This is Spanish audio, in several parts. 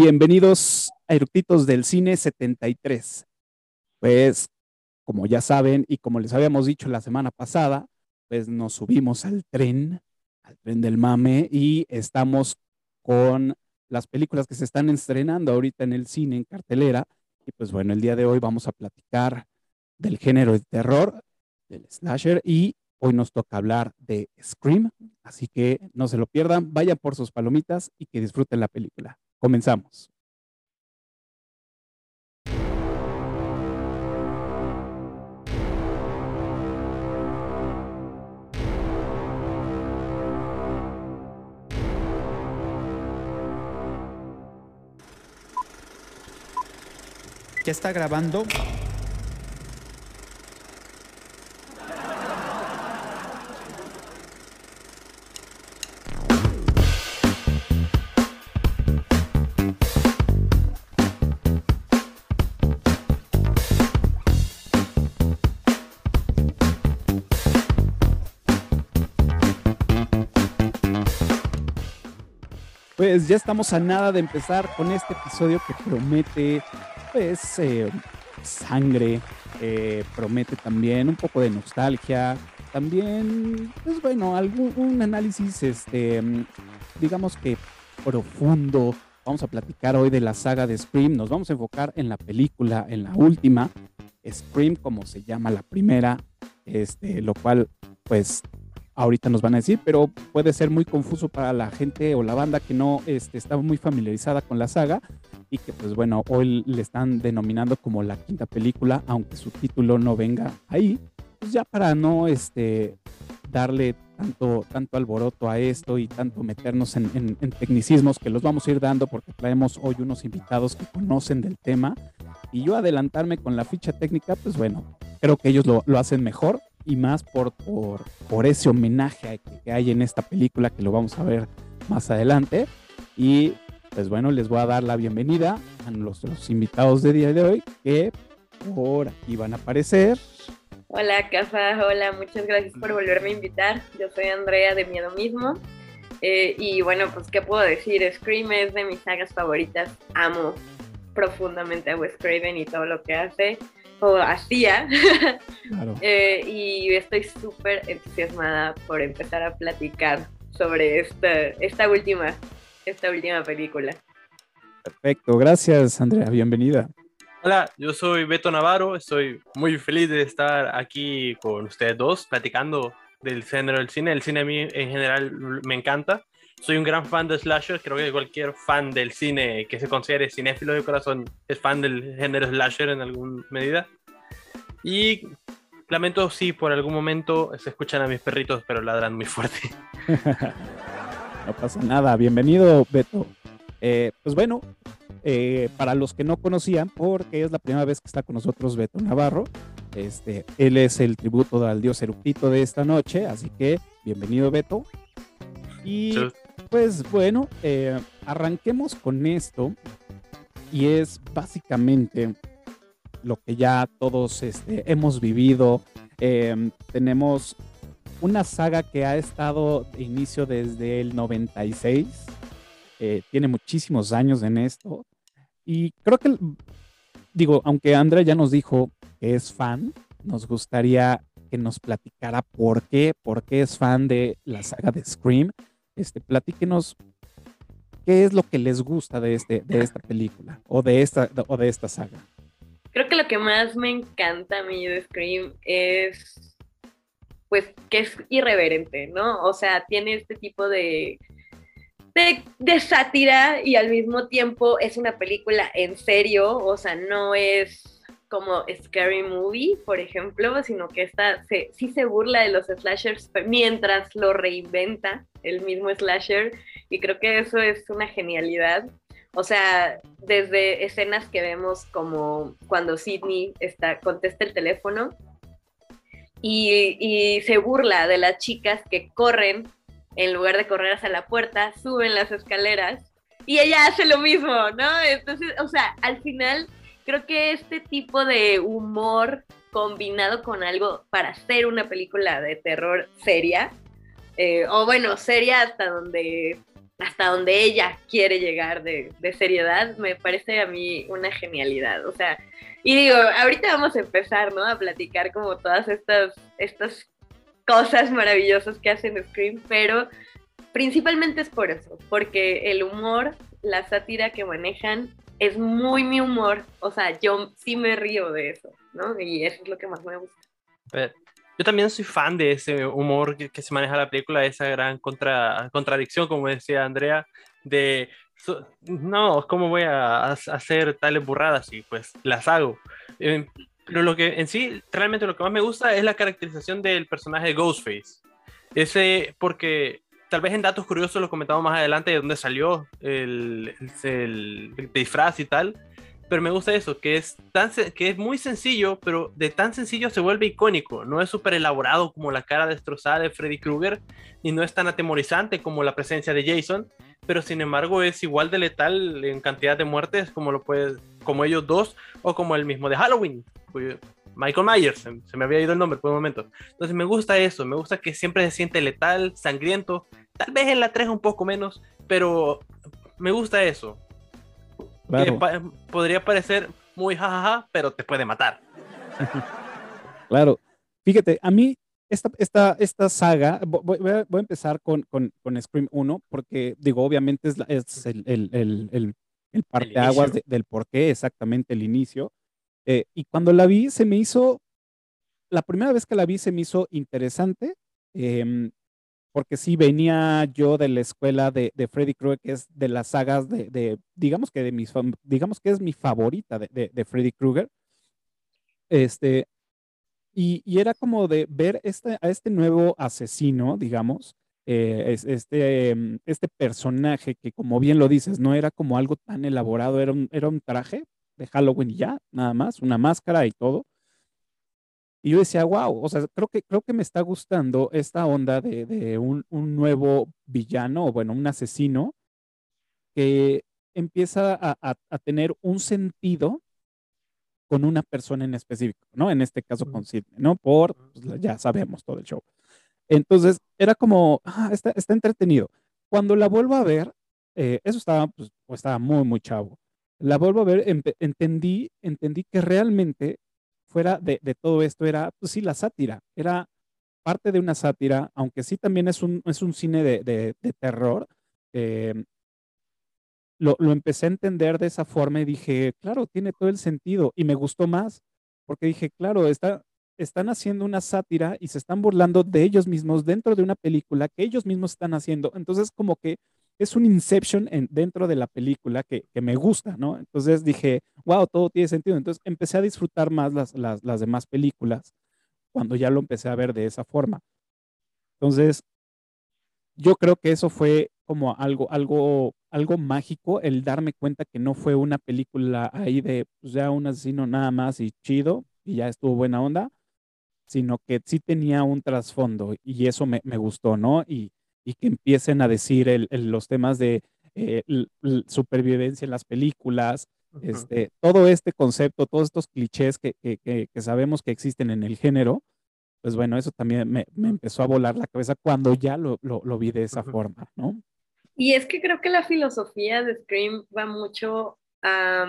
Bienvenidos a Eructitos del Cine 73. Pues, como ya saben y como les habíamos dicho la semana pasada, pues nos subimos al tren, al tren del mame y estamos con las películas que se están estrenando ahorita en el cine, en cartelera. Y pues bueno, el día de hoy vamos a platicar del género de terror, del slasher y hoy nos toca hablar de Scream. Así que no se lo pierdan, vayan por sus palomitas y que disfruten la película. Comenzamos. ¿Ya está grabando? Pues ya estamos a nada de empezar con este episodio que promete, pues, eh, sangre, eh, promete también un poco de nostalgia, también, pues bueno, algún análisis, este, digamos que profundo. Vamos a platicar hoy de la saga de Scream. Nos vamos a enfocar en la película, en la última, Scream, como se llama la primera, este, lo cual, pues, ahorita nos van a decir, pero puede ser muy confuso para la gente o la banda que no este, está muy familiarizada con la saga y que pues bueno, hoy le están denominando como la quinta película, aunque su título no venga ahí, pues ya para no este, darle tanto, tanto alboroto a esto y tanto meternos en, en, en tecnicismos que los vamos a ir dando porque traemos hoy unos invitados que conocen del tema. Y yo adelantarme con la ficha técnica, pues bueno, creo que ellos lo, lo hacen mejor y más por, por, por ese homenaje que hay en esta película que lo vamos a ver más adelante. Y pues bueno, les voy a dar la bienvenida a los, los invitados de día de hoy que por aquí van a aparecer. Hola, Cafa, hola, muchas gracias por volverme a invitar. Yo soy Andrea de Miedo Mismo. Eh, y bueno, pues, ¿qué puedo decir? Scream es de mis sagas favoritas. Amo profundamente a Wes Craven y todo lo que hace o hacía. Claro. eh, y estoy súper entusiasmada por empezar a platicar sobre esta, esta, última, esta última película. Perfecto, gracias Andrea, bienvenida. Hola, yo soy Beto Navarro, estoy muy feliz de estar aquí con ustedes dos platicando del género del cine. El cine a mí en general me encanta. Soy un gran fan de slasher, creo que cualquier fan del cine que se considere cinéfilo de corazón es fan del género slasher en alguna medida. Y lamento si por algún momento se escuchan a mis perritos, pero ladran muy fuerte. no pasa nada, bienvenido Beto. Eh, pues bueno, eh, para los que no conocían, porque es la primera vez que está con nosotros Beto Navarro, este, él es el tributo al dios eruptito de esta noche, así que bienvenido Beto. Y. pues bueno, eh, arranquemos con esto, y es básicamente lo que ya todos este, hemos vivido. Eh, tenemos una saga que ha estado de inicio desde el 96. Eh, tiene muchísimos años en esto. Y creo que, digo, aunque Andrea ya nos dijo que es fan, nos gustaría que nos platicara por qué, por qué es fan de la saga de Scream. Este, platíquenos qué es lo que les gusta de, este, de esta película o de esta, o de esta saga. Creo que lo que más me encanta a mí de Scream es, pues, que es irreverente, ¿no? O sea, tiene este tipo de, de, de, sátira y al mismo tiempo es una película en serio, o sea, no es como Scary Movie, por ejemplo, sino que esta se, sí se burla de los slashers mientras lo reinventa el mismo slasher y creo que eso es una genialidad. O sea, desde escenas que vemos como cuando Sidney está, contesta el teléfono y, y, se burla de las chicas que corren, en lugar de correr hacia la puerta, suben las escaleras y ella hace lo mismo, ¿no? Entonces, o sea, al final creo que este tipo de humor combinado con algo para hacer una película de terror seria, eh, o bueno, seria hasta donde hasta donde ella quiere llegar de, de, seriedad, me parece a mí una genialidad. O sea, y digo, ahorita vamos a empezar, ¿no? A platicar como todas estas, estas cosas maravillosas que hacen Scream, pero principalmente es por eso, porque el humor, la sátira que manejan es muy mi humor, o sea, yo sí me río de eso, ¿no? Y eso es lo que más me gusta. yo también soy fan de ese humor que, se maneja la película, esa gran contra, contradicción, como decía Andrea, de, no, ¿cómo voy a, hacer tales burradas? Y pues las hago. Eh, pero lo que en sí, realmente lo que más me gusta es la caracterización del personaje de Ghostface. Ese, porque tal vez en datos curiosos lo comentamos más adelante de dónde salió el, el, disfraz y tal. Pero me gusta eso, que es, tan, que es muy sencillo, pero de tan sencillo se vuelve icónico. No es súper elaborado como la cara destrozada de Freddy Krueger y no es tan atemorizante como la presencia de Jason, pero sin embargo es igual de letal en cantidad de muertes como, lo puede, como ellos dos o como el mismo de Halloween. Michael Myers, se, me había ido el nombre por un momento. Entonces me gusta eso, me gusta que siempre se siente letal, sangriento, tal vez en la 3 un poco menos, pero me gusta eso. podría parecer muy jajaja, pero te puede matar. claro. Fíjate, a mí esta, esta, esta saga, voy, a, empezar con, con, con, Scream 1, porque digo, obviamente es, es el, el, el, el parteaguas del por qué exactamente el inicio. Eh, y cuando la vi, se me hizo, la primera vez que la vi se me hizo interesante, em, porque sí venía yo de la escuela de, de Freddy Krueger, que es de las sagas de, digamos que de mis, digamos que es mi favorita de, de Freddy Krueger. Este, y, y, era como de ver este, a este nuevo asesino, digamos, eh, este, em, este personaje que como bien lo dices, no era como algo tan elaborado, era era un traje, de Halloween y ya, nada más, una máscara y todo. Y yo decía, wow, o sea, creo que, creo que me está gustando esta onda de, un, nuevo villano, o bueno, un asesino, que empieza a, tener un sentido con una persona en específico, ¿no? En este caso con Sidney, ¿no? Por, pues, ya sabemos todo el show. Entonces, era como, ah, está, está entretenido. Cuando la vuelvo a ver, eh, eso estaba, pues, estaba muy, muy chavo la vuelvo a ver, entendí, entendí que realmente fuera de, todo esto era, pues sí, la sátira, era parte de una sátira, aunque sí también es un, es un cine de, terror. Em, lo, empecé a entender de esa forma y dije, claro, tiene todo el sentido y me gustó más, porque dije, claro, está, están haciendo una sátira y se están burlando de ellos mismos dentro de una película que ellos mismos están haciendo. Entonces, como que es un Inception en, dentro de la película que, me gusta, ¿no? Entonces dije, wow, todo tiene sentido. Entonces empecé a disfrutar más las, las, demás películas cuando ya lo empecé a ver de esa forma. Entonces, yo creo que eso fue como algo, algo, algo mágico, el darme cuenta que no fue una película ahí de, pues ya un asesino nada más y chido, y ya estuvo buena onda, sino que sí tenía un trasfondo y eso me, me gustó, ¿no? Y, y que empiecen a decir los temas de eh, supervivencia en las películas, este, todo este concepto, todos estos clichés que, sabemos que existen en el género, pues bueno, eso también me, empezó a volar la cabeza cuando ya lo, vi de esa forma, ¿no? Y es que creo que la filosofía de Scream va mucho a...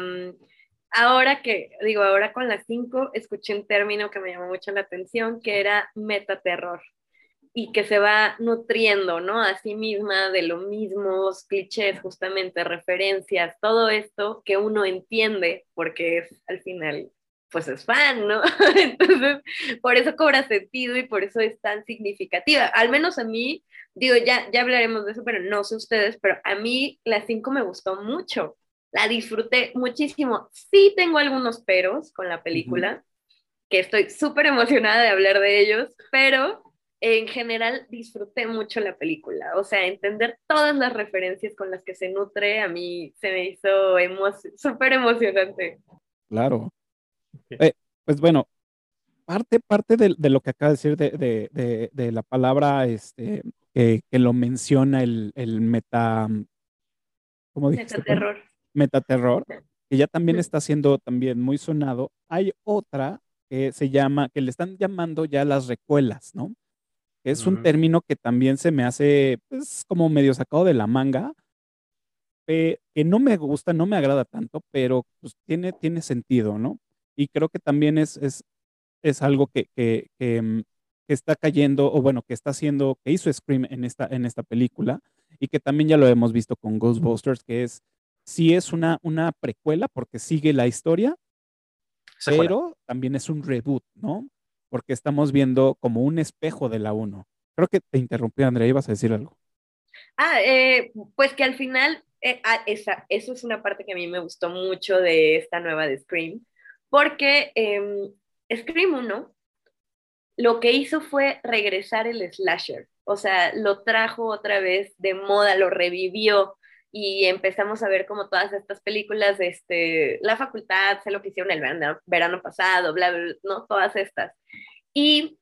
ahora que, digo, ahora con las cinco, escuché un término que me llamó mucho la atención, que era metaterror y que se va nutriendo, ¿no? A sí misma de los mismos clichés, justamente referencias, todo esto que uno entiende porque es al final, pues es fan, ¿no? Entonces, por eso cobra sentido y por eso es tan significativa. Al menos a mí, digo, ya, ya hablaremos de eso, pero no sé ustedes, pero a mí la 5 me gustó mucho. La disfruté muchísimo. Sí tengo algunos peros con la película, que estoy súper emocionada de hablar de ellos, pero en general disfruté mucho la película. O sea, entender todas las referencias con las que se nutre, a mí se me hizo súper emocionante. Claro. Eh, pues bueno, parte, parte de, lo que acaba de decir de, la palabra este, que, lo menciona el, el meta. ¿Cómo dijiste? Metaterror. Metaterror, que ya también está siendo también muy sonado. Hay otra que se llama, que le están llamando ya las recuelas, ¿no? Es un término que también se me hace pues, como medio sacado de la manga, que no me gusta, no me agrada tanto, pero pues, tiene, tiene sentido, ¿no? Y creo que también es, es, es algo que, que, que, mm, que, está cayendo, o bueno, que está haciendo, que hizo Scream en esta, en esta película, y que también ya lo hemos visto con Ghostbusters, que es, sí es una, una precuela porque sigue la historia, pero también es un reboot, ¿no? Porque estamos viendo como un espejo de la 1. Creo que te interrumpí, Andrea, ibas a decir algo. Ah, eh, pues que al final eh, ah, esa, eso es una parte que a mí me gustó mucho de esta nueva de Scream, porque eh, Scream 1 lo que hizo fue regresar el slasher, o sea, lo trajo otra vez de moda, lo revivió y empezamos a ver como todas estas películas, este, La Facultad, sé lo que hicieron el verano, verano pasado, bla, bla, bla, no, todas estas. Y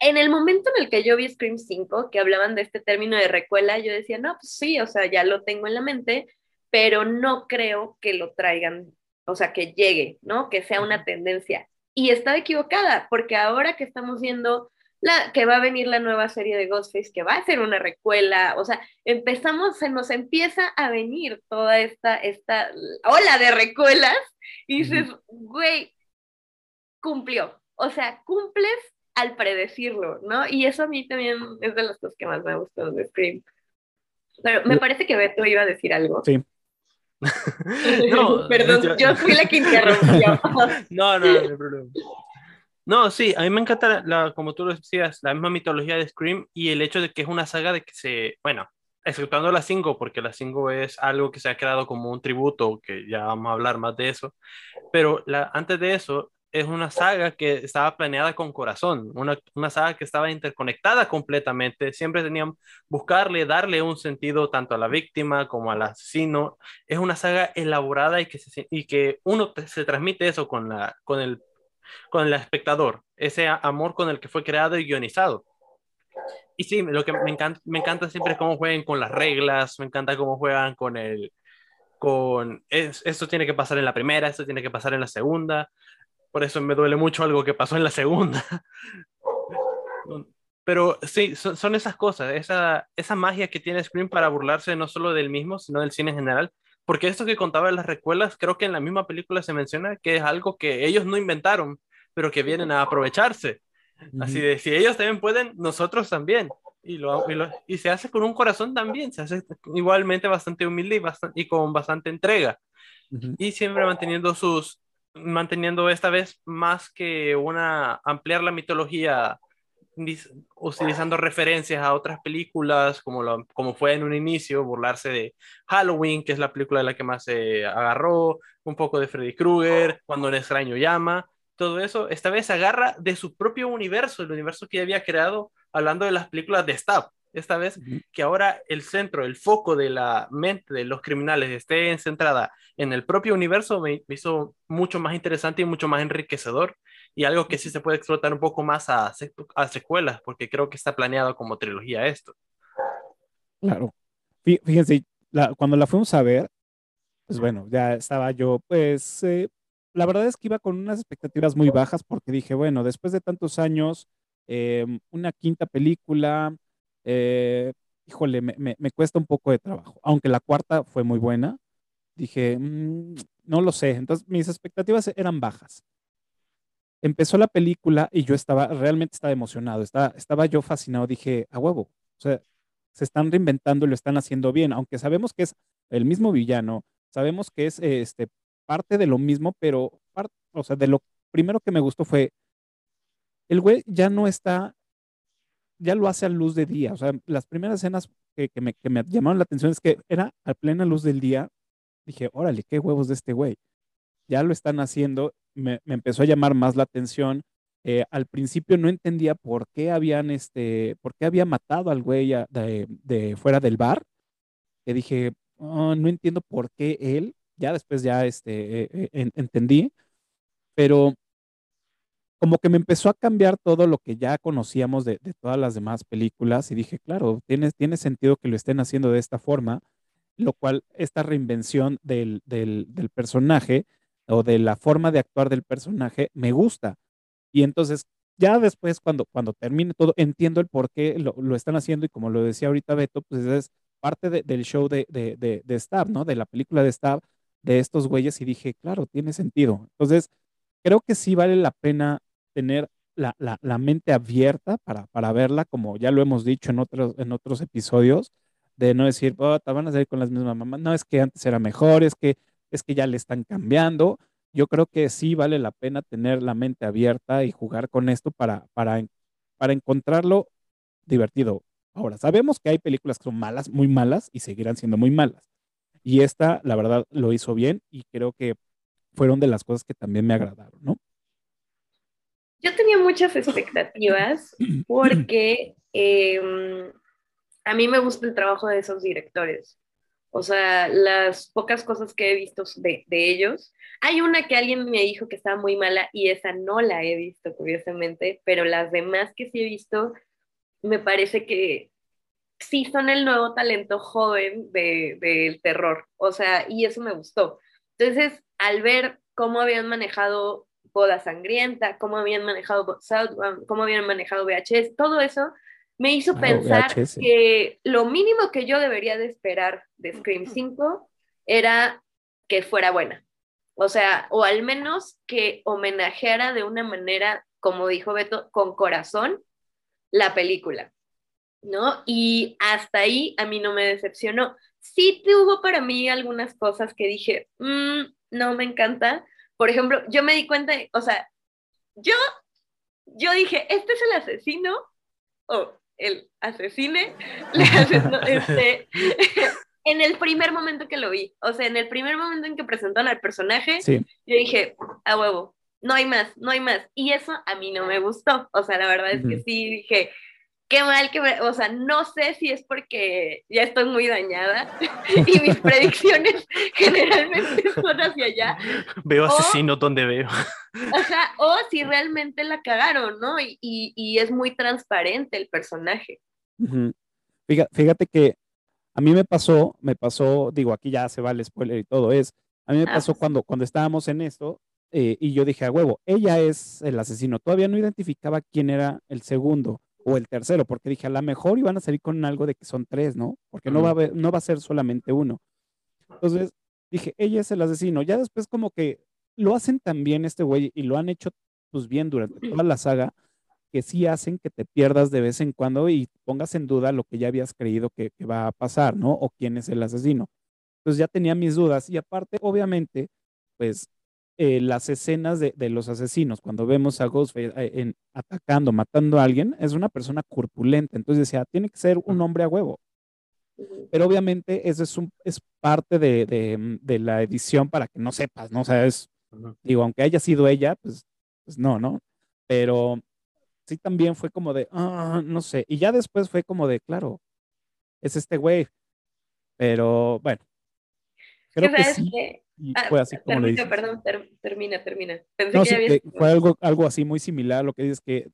en el momento en el que yo vi Scream 5, que hablaban de este término de recuela, yo decía, no, pues sí, o sea, ya lo tengo en la mente, pero no creo que lo traigan, o sea, que llegue, ¿no? Que sea una tendencia. Y estaba equivocada, porque ahora que estamos viendo la, que va a venir la nueva serie de Ghostface, que va a ser una recuela, o sea, empezamos, se nos empieza a venir toda esta, esta ola de recuelas, y dices, güey, cumplió, o sea, cumples al predecirlo, ¿no? Y eso a mí también es de las cosas que más me gustó de Scream. Pero me parece que Beto iba a decir algo. Sí. no, Perdón, yo, fui la que interrumpió. no, no, no, problema. No, sí, a mí me encanta, la, como tú lo decías, la misma mitología de Scream y el hecho de que es una saga de que se, bueno, exceptuando la 5, porque la 5 es algo que se ha creado como un tributo, que ya vamos a hablar más de eso, pero antes de eso, es una saga que estaba planeada con corazón, una, una, saga que estaba interconectada completamente, siempre tenían buscarle, darle un sentido tanto a la víctima como al asesino, es una saga elaborada y que, y que uno se transmite eso con, la, con, el, con el espectador, ese amor con el que fue creado y guionizado. Y sí, lo que me encanta, me encanta siempre es cómo juegan con las reglas, me encanta cómo juegan con el, con esto tiene que pasar en la primera, esto tiene que pasar en la segunda, por eso me duele mucho algo que pasó en la segunda. Pero sí, son, esas cosas, esa, esa magia que tiene Scream para burlarse no solo del mismo, sino del cine en general. Porque esto que contaba de las recuelas, creo que en la misma película se menciona que es algo que ellos no inventaron, pero que vienen a aprovecharse. Así de, si ellos también pueden, nosotros también. Y, lo, y, se hace con un corazón también, se hace igualmente bastante humilde y, bastante, y con bastante entrega. Y siempre manteniendo sus, manteniendo esta vez más que una ampliar la mitología utilizando referencias a otras películas como, lo, como fue en un inicio, burlarse de Halloween, que es la película de la que más se agarró, un poco de Freddy Krueger, cuando un extraño llama, todo eso, esta vez agarra de su propio universo, el universo que había creado hablando de las películas de Stab esta vez, que ahora el centro, el foco de la mente de los criminales esté centrada en el propio universo, me, hizo mucho más interesante y mucho más enriquecedor y algo que sí se puede explotar un poco más a, a secuelas, porque creo que está planeado como trilogía esto. Claro. Fíjense, cuando la fuimos a ver, pues bueno, ya estaba yo, pues eh, la verdad es que iba con unas expectativas muy bajas porque dije, bueno, después de tantos años, em, una quinta película, eh, híjole, me, cuesta un poco de trabajo, aunque la cuarta fue muy buena. Dije, mm, no lo sé, entonces mis expectativas eran bajas. Empezó la película y yo estaba, realmente estaba emocionado, estaba, estaba yo fascinado, dije, a huevo, o sea, se están reinventando y lo están haciendo bien, aunque sabemos que es el mismo villano, sabemos que es este, parte de lo mismo, pero, o sea, de lo primero que me gustó fue, el güey ya no está ya lo hace a luz de día. O sea, las primeras escenas que, me, llamaron la atención es que era a plena luz del día. Dije, órale, qué huevos de este güey. Ya lo están haciendo. Me, empezó a llamar más la atención. Eh, al principio no entendía por qué habían, este, por qué había matado al güey de, fuera del bar. Que dije, oh, no entiendo por qué él. Ya después ya este, eh, eh, entendí. Pero como que me empezó a cambiar todo lo que ya conocíamos de, todas las demás películas y dije, claro, tiene, tiene sentido que lo estén haciendo de esta forma, lo cual esta reinvención del, del, personaje o de la forma de actuar del personaje me gusta. Y entonces ya después, cuando, cuando termine todo, entiendo el por qué lo, lo están haciendo y como lo decía ahorita Beto, pues es parte de- del show de, de, de, de Stab, ¿no? De la película de Stab, de estos güeyes y dije, claro, tiene sentido. Entonces, creo que sí vale la pena tener la, la, la mente abierta para, para verla, como ya lo hemos dicho en otros, en otros episodios, de no decir, oh, te van a salir con las mismas mamás, no, es que antes era mejor, es que, es que ya le están cambiando. Yo creo que sí vale la pena tener la mente abierta y jugar con esto para, para, para encontrarlo divertido. Ahora, sabemos que hay películas que son malas, muy malas y seguirán siendo muy malas. Y esta, la verdad, lo hizo bien y creo que fueron de las cosas que también me agradaron, ¿no? Yo tenía muchas expectativas porque eh, a mí me gusta el trabajo de esos directores. O sea, las pocas cosas que he visto de, de ellos. Hay una que alguien me dijo que estaba muy mala y esa no la he visto, curiosamente, pero las demás que sí he visto, me parece que sí son el nuevo talento joven de- del terror. O sea, y eso me gustó. Entonces, al ver cómo habían manejado Boda Sangrienta, cómo habían manejado Southbound, cómo habían manejado VHS, todo eso me hizo Claro, pensar VHS. que lo mínimo que yo debería de esperar de Scream 5 era que fuera buena. O sea, o al menos que homenajeara de una manera, como dijo Beto, con corazón la película, ¿no? Y hasta ahí a mí no me decepcionó. Sí tuvo para mí algunas cosas que dije, "Mm, no me encanta. Por ejemplo, yo me di cuenta, de- o sea, yo, yo dije, este es el asesino o el asesine, le asesino, este, en el primer momento que lo vi, o sea, en el primer momento en que presentaron al personaje, Sí, yo dije, a huevo, no hay más, no hay más. Y eso a mí no me gustó. O sea, la verdad es que sí dije, qué mal que me, o sea, no sé si es porque ya estoy muy dañada y mis predicciones generalmente son hacia allá, Veo O- asesinos donde veo. o sea, o si realmente la cagaron, ¿no? Y, y, y es muy transparente el personaje. Fíjate, fíjate que a mí me pasó, me pasó, digo, aquí ya se va el spoiler y todo, es, a mí me Ah, pasó pues. cuando, cuando estábamos en esto eh, y yo dije, a huevo, ella es el asesino. Todavía no identificaba quién era el segundo o el tercero, porque dije, a lo mejor iban a salir con algo de que son tres, ¿no? Porque no va a haber- no va a ser solamente uno. Entonces dije, ella es el asesino. Ya después como que lo hacen tan bien este güey y lo han hecho pues bien durante toda la saga que sí hacen que te pierdas de vez en cuando y pongas en duda lo que ya habías creído que, que va a pasar, ¿no? O quién es el asesino. Entonces ya tenía mis dudas y aparte, obviamente, pues eh, las escenas de, de los asesinos, cuando vemos a Ghostface eh, en- atacando, matando a alguien, es una persona corpulenta. Entonces decía, tiene que ser un hombre a huevo. Pero obviamente eso es, un, es parte de, de, mm, de la edición para que no sepas, ¿no? O sea, es, digo, aunque haya sido ella, pues, pues no, ¿no? Pero sí también fue como de, ah, no sé. Y ya después fue como de, claro, es este güey. Pero bueno, creo que ¿Sabes sí. qué? Y Ah, fue así como lo termina, dices. perdón, ter- termina, termina. Pensé No, que sí, ya habías- que fue algo, algo así muy similar a lo que dices que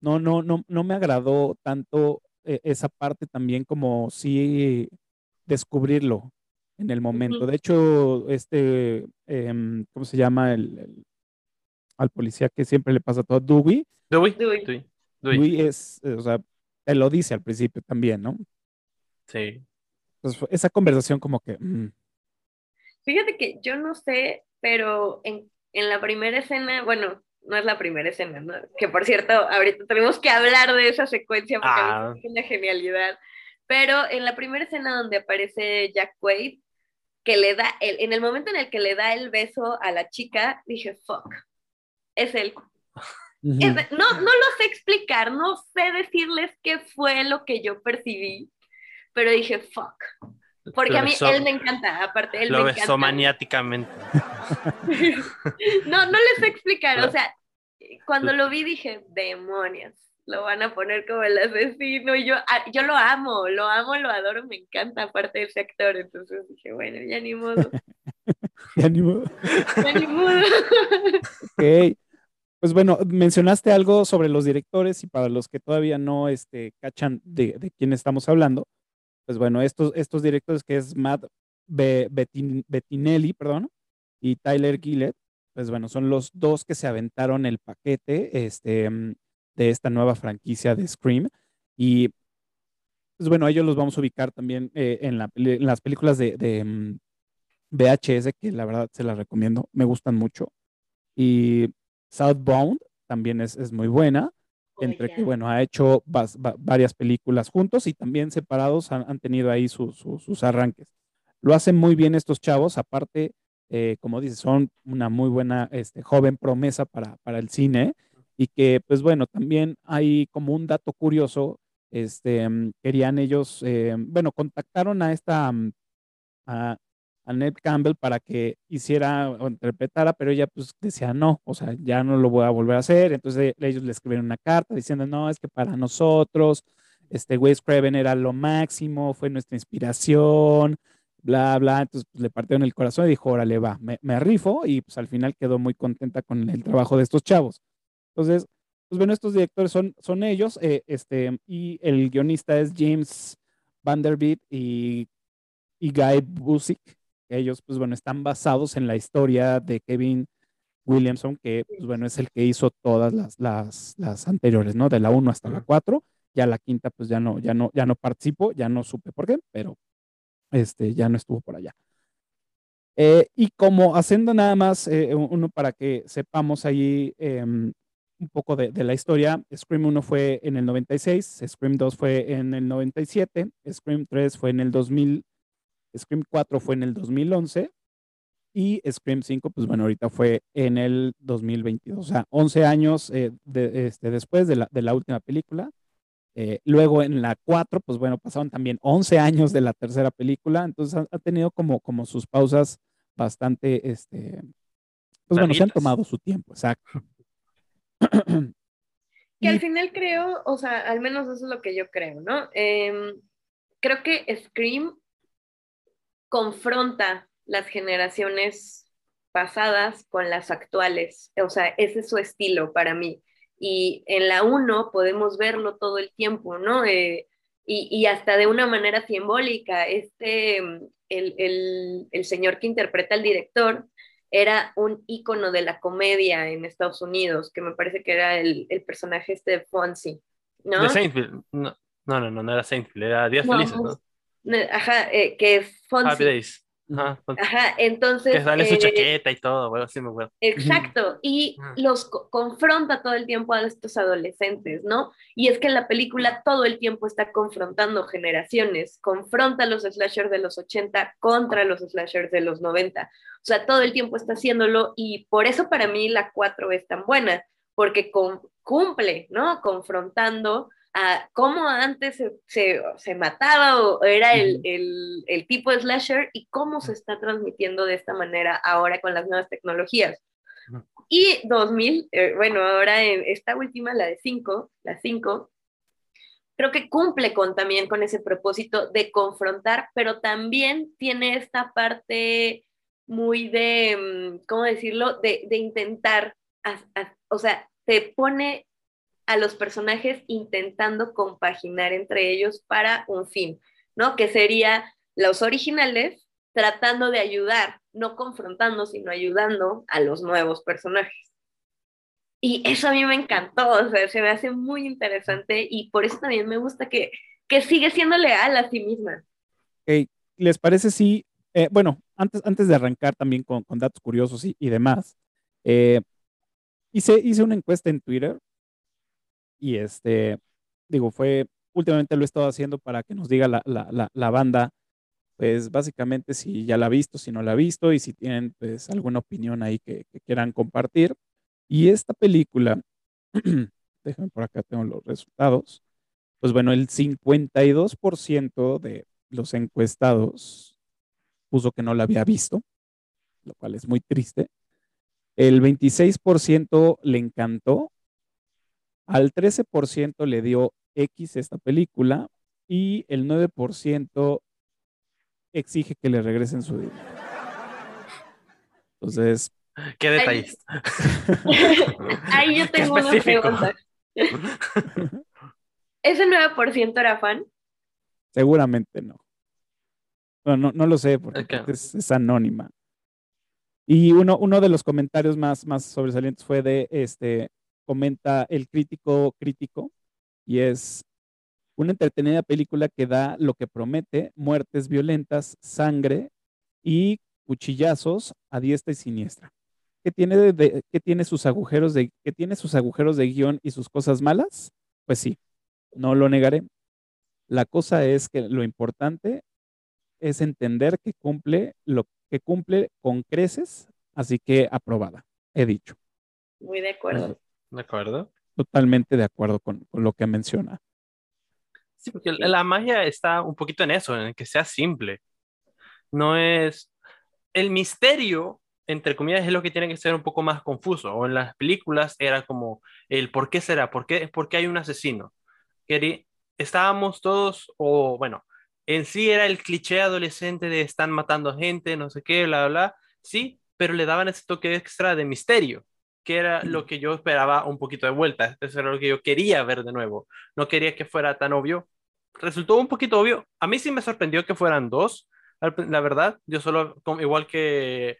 no, no, no, no me agradó tanto eh, esa parte también como sí descubrirlo en el momento. De hecho, este, em, ¿cómo se llama? El, el- al policía que siempre le pasa todo, Dewey, Dewey. Dewey. Dewey. Dewey. Es, eh, o sea, te lo dice al principio también, ¿no? Sí. Entonces, esa conversación como que, mm, Fíjate que yo no sé, pero en, en la primera escena, bueno, no es la primera escena, ¿no? Que por cierto, ahorita tenemos que hablar de esa secuencia porque Ah. es una genialidad. Pero en la primera escena donde aparece Jack Quaid, que le da, el, en el momento en el que le da el beso a la chica, dije, fuck, es él. Es- no, no lo sé explicar, no sé decirles qué fue lo que yo percibí, pero dije, fuck. Porque Lo a mí besó- él me encanta, aparte él Lo me besó encanta. maniáticamente. No, no les sé explicar, o sea, cuando lo vi dije, demonios, lo van a poner como el asesino y yo, ah, yo lo amo, lo amo, lo adoro, me encanta aparte de ese actor, entonces dije, bueno, ya ni modo, ya ni modo. ya ni modo. Ok. Pues bueno, mencionaste algo sobre los directores y para los que todavía no este, cachan de, de quién estamos hablando, pues bueno, estos, estos directores que es Matt Be- Bettin- Bettinelli, perdón, y Tyler Gillett, pues pues bueno, son los dos que se aventaron el paquete este, mm, de esta nueva franquicia de Scream. Y pues bueno, ellos los vamos a ubicar también eh, en, las películas de, de mm, VHS, que la verdad se las recomiendo, me gustan mucho. Y Southbound también es, es muy buena, Oh, entre que, bueno, ha hecho vas- va- varias películas juntos y también separados han, han tenido ahí su- su- sus arranques. Lo hacen muy bien estos chavos, aparte, eh, como dices, son una muy buena este, joven promesa para, para el cine y que, pues bueno, también hay como un dato curioso, este, mm, querían ellos, eh, bueno, contactaron a esta, mm, a, a Ned Campbell para que hiciera o interpretara, pero ella pues decía no, o sea, ya no lo voy a volver a hacer. Entonces e- ellos le escribieron una carta diciendo, no, es que para nosotros, este Wes Craven era lo máximo, fue nuestra inspiración, bla, bla. Entonces pues, le partieron el corazón y dijo, órale, va, me, rifo y pues al final quedó muy contenta con el trabajo de estos chavos. Entonces, pues bueno, estos directores son, son ellos, eh, este, y el guionista es James Vanderbilt y, y Guy Busick. Ellos, pues bueno, están basados en la historia de Kevin Williamson, que, pues bueno, es el que hizo todas las, las, las anteriores, ¿no? De la 1 hasta la Ujú. 4. Ya la quinta, pues ya no, ya no, ya no participo, ya no supe por qué, pero este, ya no estuvo por allá. Eh, y como haciendo nada más eh, uno para que sepamos ahí em, un poco de, de la historia, Scream 1 fue en el 96, Scream 2 fue en el 97, Scream 3 fue en el 2000, Scream 4 fue en el 2011 y Scream 5, pues bueno, ahorita fue en el 2022, o sea, 11 años eh, de- este, después de la, de la última película. Eh, luego en la 4, pues bueno, pasaron también 11 años de la tercera película, entonces ha, ha tenido como, como sus pausas bastante, este, pues bueno, se han tomado su tiempo, exacto. Que al final creo, o sea, al menos eso es lo que yo creo, ¿no? Em, creo que Scream confronta las generaciones pasadas con las actuales. O sea, ese es su estilo para mí. Y en la 1 podemos verlo todo el tiempo, ¿no? Eh, y, y hasta de una manera simbólica. Este, el, el, el señor que interpreta al director era un ícono de la comedia en Estados Unidos, que me parece que era el, el personaje este de Fonzie, ¿no? De. No, no, no, no, no era Saintville, era Días No, Felices, ¿no? Ajá, eh, que es Happy Fonzie. Days. Ajá, entonces. que sale su eh, chaqueta y todo, bueno, sí me acuerdo. Exacto, y Ah. los co- confronta todo el tiempo a estos adolescentes, ¿no? Y es que la película todo el tiempo está confrontando generaciones, confronta a los slashers de los 80 contra los slashers de los 90. O sea, todo el tiempo está haciéndolo y por eso para mí la 4 es tan buena, porque con- cumple, ¿no? Confrontando a cómo antes se, se- se mataba o era el, el- el tipo de slasher y cómo se está transmitiendo de esta manera ahora con las nuevas tecnologías. Y 2000, eh, bueno, ahora en esta última, la de 5, la 5, creo que cumple con, también con ese propósito de confrontar, pero también tiene esta parte muy de, mm, ¿cómo decirlo?, de, de intentar, a- a- o sea, te pone a los personajes intentando compaginar entre ellos para un fin, ¿no? Que sería los originales tratando de ayudar, no confrontando, sino ayudando a los nuevos personajes. Y eso a mí me encantó, o sea, se me hace muy interesante y por eso también me gusta que, que sigue siendo leal a sí misma. Ok, ¿Les parece si, eh, bueno, antes, antes de arrancar también con, con datos curiosos y, y demás, eh, hice, hice una encuesta en Twitter y este, digo, fue, últimamente lo he estado haciendo para que nos diga la, la, la, banda, pues básicamente si ya la ha visto, si no la ha visto y si tienen pues alguna opinión ahí que, que quieran compartir. Y esta película, déjenme por acá, tengo los resultados. Pues bueno, el 52% de los encuestados puso que no la había visto, lo cual es muy triste. El 26% le encantó, al 13% le dio X esta película y el 9% exige que le regresen su dinero. Entonces, Qué detalles. Ahí yo tengo una pregunta. ¿Ese 9% era fan? seguramente no. No, no, no lo sé porque es, es anónima. Y uno, uno de los comentarios más, más sobresalientes fue de, este, comenta el crítico crítico, y es una entretenida película que da lo que promete, muertes violentas, sangre y cuchillazos a diestra y siniestra. ¿Qué tiene, de, tiene sus agujeros de, tiene sus agujeros de guion y sus cosas malas? Pues sí, no lo negaré. La cosa es que lo importante es entender que cumple lo que cumple con creces, así que aprobada, he dicho. Muy de acuerdo. ¿De acuerdo? Totalmente de acuerdo con, con lo que menciona. Sí, porque la magia está un poquito en eso, en que sea simple. No es... El misterio, entre comillas, es lo que tiene que ser un poco más confuso. O en las películas era como el por qué será, por qué, por qué hay un asesino. Estábamos todos, o bueno, en sí era el cliché adolescente de están matando gente, no sé qué, bla, bla, bla. Sí, pero le daban ese toque extra de misterio que era lo que yo esperaba un poquito de vuelta. Eso era lo que yo quería ver de nuevo. No quería que fuera tan obvio. Resultó un poquito obvio. A mí sí me sorprendió que fueran dos. La verdad, yo solo, igual que,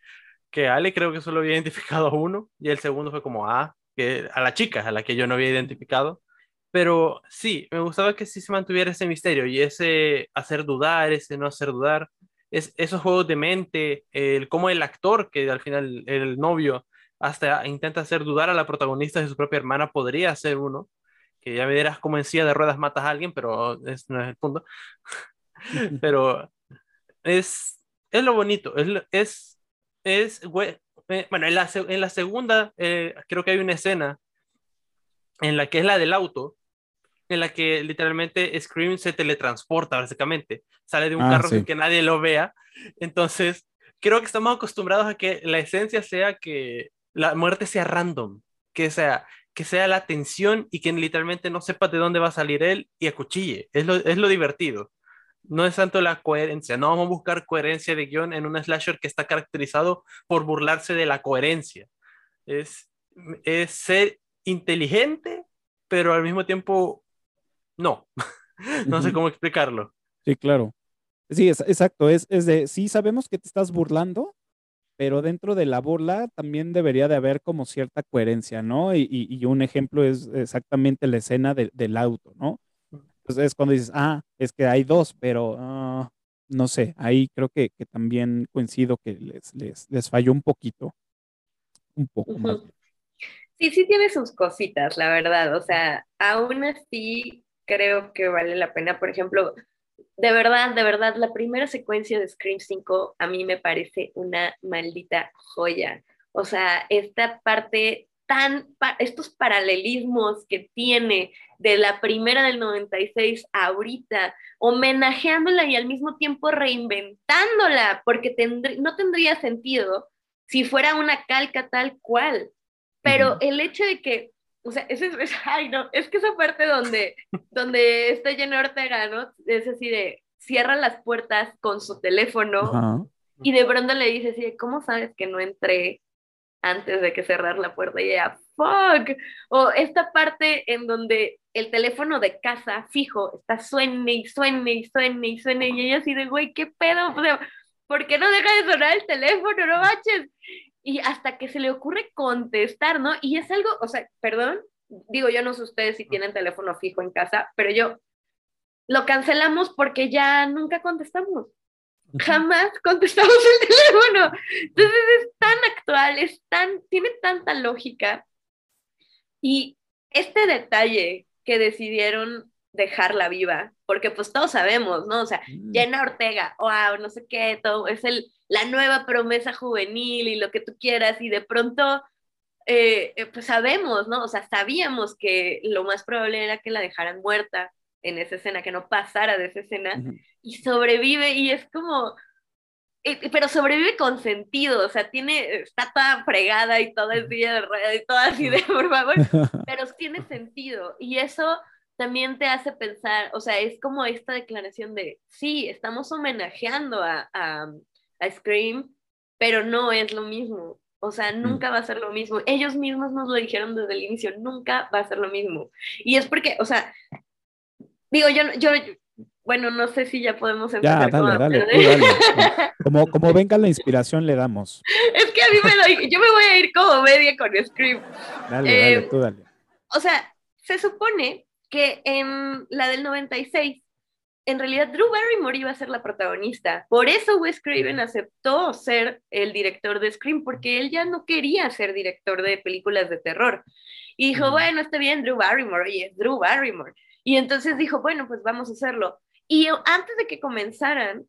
que Ale, creo que solo había identificado a uno. Y el segundo fue como a, ah, que, a la chica, a la que yo no había identificado. Pero sí, me gustaba que sí se mantuviera ese misterio y ese hacer dudar, ese no hacer dudar. Es, esos juegos de mente, el cómo el actor, que al final el novio, hasta intenta hacer dudar a la protagonista de su propia hermana, podría ser uno, que ya me dirás como en silla de ruedas matas a alguien, pero es, no es el punto. pero es, es lo bonito, es, es, es eh, bueno, en la, en la segunda eh, creo que hay una escena en la que es la del auto, en la que literalmente Scream se teletransporta, básicamente. Sale de un ah, carro sin que nadie lo vea. Entonces, creo que estamos acostumbrados a que la esencia sea que la muerte sea random, que sea, que sea la tensión y que literalmente no sepas de dónde va a salir él y acuchille. Es lo, es lo divertido. No es tanto la coherencia, no vamos a buscar coherencia de guion en un slasher que está caracterizado por burlarse de la coherencia. Es, es ser inteligente, pero al mismo tiempo no. no sé cómo explicarlo. Sí, claro. Sí, es, exacto. Es, es de, sí sabemos que te estás burlando, pero dentro de la burla también debería de haber como cierta coherencia, ¿no? Y, un ejemplo es exactamente la escena del auto, ¿no? Entonces es cuando dices, ah, es que hay dos, pero ah, no sé, ahí creo que, también coincido que les, les, falló un poquito, un poco. Sí, sí tiene sus cositas, la verdad, o sea, aún así creo que vale la pena, por ejemplo, de verdad, de verdad, la primera secuencia de Scream 5 a mí me parece una maldita joya. O sea, esta parte tan, estos paralelismos que tiene de la primera del 96 a ahorita, homenajeándola y al mismo tiempo reinventándola, porque no tendría sentido si fuera una calca tal cual. Pero el hecho de que o sea, ese, es, ay, no, es que esa parte donde, donde está Jenna Ortega, ¿no? Es así de, cierra las puertas con su teléfono y de pronto le dice así ¿cómo sabes que no entré antes de que cerrar la puerta? Y ella, fuck. O esta parte en donde el teléfono de casa fijo está suene y suene y suene y suene y ella así de, güey, ¿qué pedo? O sea, ¿por qué no deja de sonar el teléfono? No manches y hasta que se le ocurre contestar, ¿no? Y es algo, o sea, perdón, digo, yo no sé ustedes si tienen teléfono fijo en casa, pero yo lo cancelamos porque ya nunca contestamos. Jamás contestamos el teléfono. Entonces es tan actual, es tan, tiene tanta lógica. Y este detalle que decidieron dejarla viva, porque pues todos sabemos, ¿no? O sea, mm. Jenna Ortega, wow, no sé qué, todo, es el, la nueva promesa juvenil y lo que tú quieras, y de pronto, eh, eh, pues sabemos, ¿no? O sea, sabíamos que lo más probable era que la dejaran muerta en esa escena, que no pasara de esa escena, y sobrevive, y es como, eh, pero sobrevive con sentido, o sea, tiene, está toda fregada y toda es de y toda así de, por favor, pero tiene sentido, y eso también te hace pensar, o sea, es como esta declaración de, sí, estamos homenajeando a, a, Scream, pero no es lo mismo. O sea, mm. nunca va a ser lo mismo. Ellos mismos nos lo dijeron desde el inicio, nunca va a ser lo mismo. Y es porque, o sea, digo, yo, yo, bueno, no sé si ya podemos empezar. Ya, dale, dale, Como, como venga la inspiración le damos. Es que a mí me doy, yo me voy a ir como media con Scream. Dale, dale, Eh, tú dale. O sea, se supone que en la del 96, en realidad Drew Barrymore iba a ser la protagonista. Por eso Wes Craven aceptó ser el director de Scream, porque él ya no quería ser director de películas de terror. Y dijo, bueno, está bien, Drew Barrymore, oye, es Drew Barrymore. Y entonces dijo, bueno, pues vamos a hacerlo. Y antes de que comenzaran,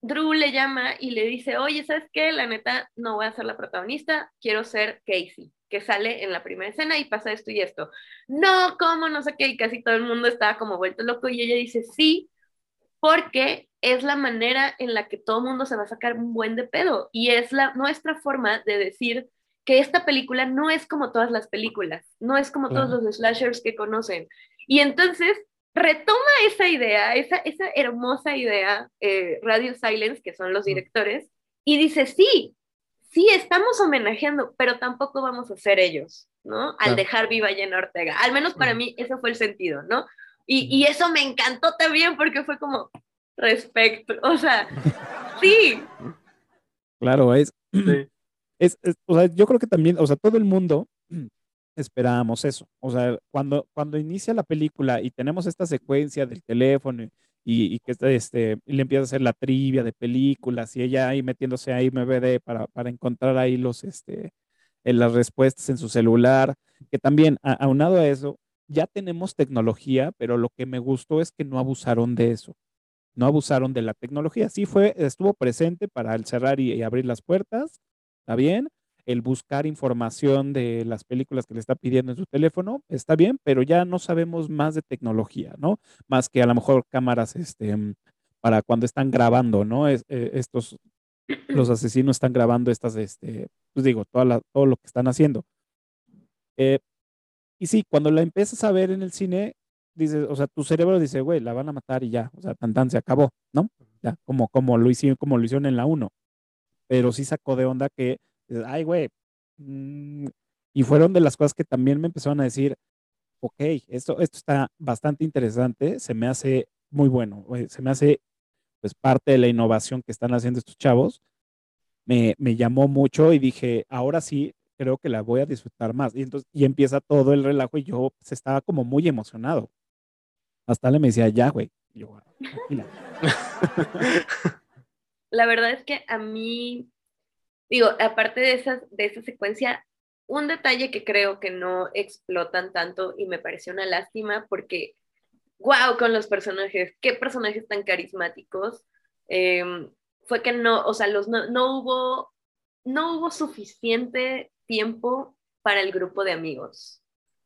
Drew le llama y le dice, oye, ¿sabes qué? La neta, no voy a ser la protagonista, quiero ser Casey, que sale en la primera escena y pasa esto y esto. No, ¿cómo? No sé qué, y casi todo el mundo estaba como vuelto loco y ella dice, sí, porque es la manera en la que todo el mundo se va a sacar un buen de pedo y es la, nuestra forma de decir que esta película no es como todas las películas, no es como todos los slashers que conocen. Y entonces retoma esa idea, esa, esa hermosa idea, eh, Radio Silence, que son los directores, y dice, sí, sí, estamos homenajeando, pero tampoco vamos a ser ellos, ¿no? Al dejar viva a Jenna Ortega. Al menos para mí ese fue el sentido, ¿no? Y, y eso me encantó también porque fue como respecto, o sea, sí, Claro, es, Sí. es, es- o sea, yo creo que también, o sea, todo el mundo esperábamos eso. O sea, cuando, cuando inicia la película y tenemos esta secuencia del teléfono y, y que este, este, y le empieza a hacer la trivia de películas y ella ahí metiéndose ahí MVD para, para encontrar ahí los, este, en las respuestas en su celular, que también, a- aunado a eso, ya tenemos tecnología, pero lo que me gustó es que no abusaron de eso. No abusaron de la tecnología. Sí fue, estuvo presente para el cerrar y, y abrir las puertas, está bien. El buscar información de las películas que le está pidiendo en su teléfono, está bien, pero ya no sabemos más de tecnología, ¿no? Más que a lo mejor cámaras, este, mm, para cuando están grabando, ¿no? Es- eh, estos, los asesinos están grabando estas, este, pues digo, toda la- todo lo que están haciendo. Eh, y sí, cuando la empiezas a ver en el cine, dices, o sea, tu cerebro dice, güey, la van a matar y ya, o sea, tan tan se acabó, ¿no? Ya, como, como lo hicieron, como lo hicieron en la 1. Pero sí sacó de onda que, ay, güey. mm", y fueron de las cosas que también me empezaron a decir, ok, esto, esto está bastante interesante, se me hace muy bueno, se me hace pues parte de la innovación que están haciendo estos chavos. Me, me llamó mucho y dije, ahora sí, creo que la voy a disfrutar más. Y entonces, y empieza todo el relajo y yo pues, estaba como muy emocionado. Hasta le me decía, ya, güey. Y yo, tranquila. la verdad es que a mí, digo, aparte de, esas, de esa secuencia, un detalle que creo que no explotan tanto y me pareció una lástima porque, wow, con los personajes, qué personajes tan carismáticos, eh, fue que no, o sea, los, no, no, hubo, no hubo suficiente tiempo para el grupo de amigos.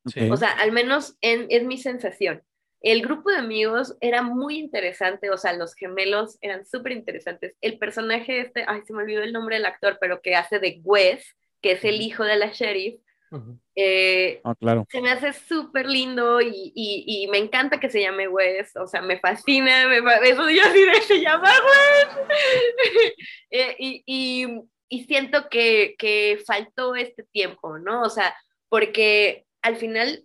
Sí. O sea, al menos en, es mi sensación. El grupo de amigos era muy interesante, o sea, los gemelos eran súper interesantes. El personaje este, ay, se me olvidó el nombre del actor, pero que hace de Wes, que es el hijo de la sheriff, Ujú. eh, Ah, claro. se me hace súper lindo y, y, y me encanta que se llame Wes, o sea, me fascina, me, fa- eso yo así de se llama Wes. Eh, y, y, siento que, que faltó este tiempo, ¿no? O sea, porque al final,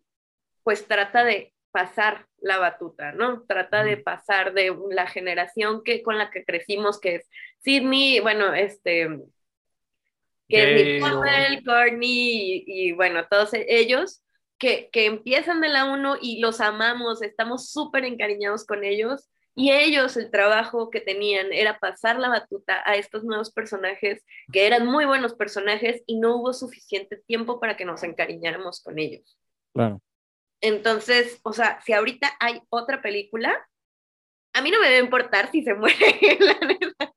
pues trata de pasar la batuta, ¿no? Trata de pasar de la generación que, con la que crecimos, que es Sidney, bueno, este, que es Gale. Campbell, Courtney y, y, bueno, todos e- ellos que, que empiezan de la 1 y los amamos, estamos súper encariñados con ellos y ellos el trabajo que tenían era pasar la batuta a estos nuevos personajes que eran muy buenos personajes y no hubo suficiente tiempo para que nos encariñáramos con ellos. Claro. Entonces, o sea, si ahorita hay otra película, a mí no me debe importar si se muere, la neta.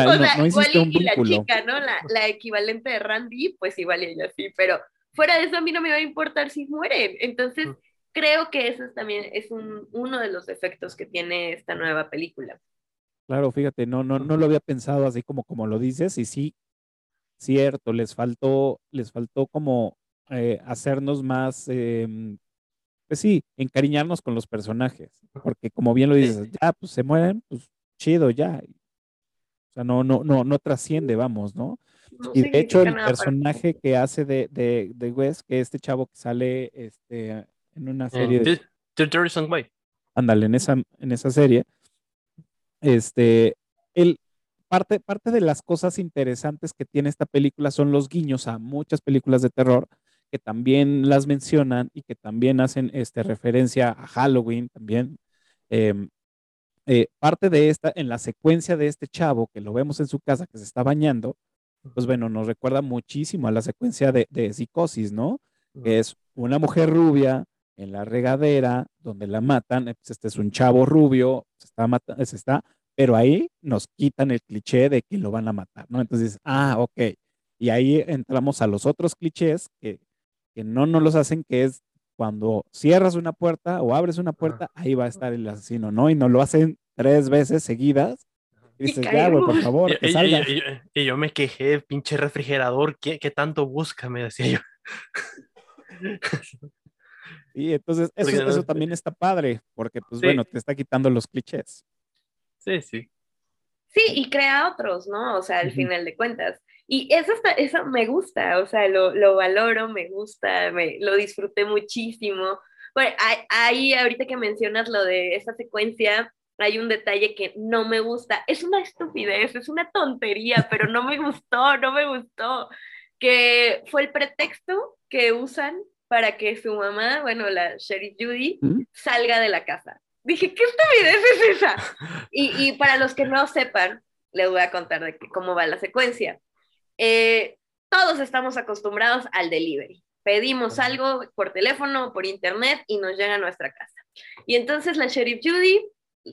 O no- sea, no y, un y la chica, ¿no? La, la equivalente de Randy, pues igual y ella sí, pero fuera de eso a mí no me va a importar si mueren. Entonces, Mm. Creo que eso es también es un, uno de los defectos que tiene esta nueva película. Claro, fíjate, no, no, no lo había pensado así como, como lo dices, y sí, cierto, les faltó, les faltó como eh, hacernos más, em, pues sí, encariñarnos con los personajes, porque como bien lo dices, ya, pues se mueren, pues chido, ya. O sea, no, no, no, no trasciende, vamos, ¿no? No Y de hecho, el personaje que hace de, de, de Wes, que este chavo que sale este, en una serie de, Eh, The Way. ándale, en esa, en esa serie, este, él parte, parte de las cosas interesantes que tiene esta película son los guiños a muchas películas de terror que también las mencionan y que también hacen este, referencia a Halloween también. Em, eh, parte de esta, en la secuencia de este chavo que lo vemos en su casa que se está bañando, pues bueno, nos recuerda muchísimo a la secuencia de, de Psicosis, ¿no? Que es una mujer rubia en la regadera donde la matan, pues este es un chavo rubio, se está, matando, se está, pero ahí nos quitan el cliché de que lo van a matar, ¿no? Entonces, ah, ok. Y ahí entramos a los otros clichés que, que no nos los hacen, que es cuando cierras una puerta o abres una puerta, ahí va a estar el asesino, ¿no? Y nos lo hacen tres veces seguidas. Y dices, ya, güey, por favor, que y, salga. y- y- y yo me quejé, pinche refrigerador, ¿qué, qué tanto busca? Me decía yo. Y entonces eso, Porque eso también está padre, porque pues Sí. bueno, te está quitando los clichés. Sí, sí. Sí, y crea otros, ¿no? O sea, al Ujú. final de cuentas. Y eso, está, eso me gusta, o sea, lo, lo valoro, me gusta, me, lo disfruté muchísimo. Bueno, hay, ahorita que mencionas lo de esa secuencia, hay un detalle que no me gusta. Es una estupidez, es una tontería, pero no me gustó, no me gustó. Que fue el pretexto que usan para que su mamá, bueno, la Sheriff Judy, Ujú. salga de la casa. Dije, ¿qué estupidez es esa? Y, y para los que no sepan, les voy a contar de que- cómo va la secuencia. Eh, todos estamos acostumbrados al delivery. Pedimos algo por teléfono por internet y nos llega a nuestra casa. Y entonces la sheriff Judy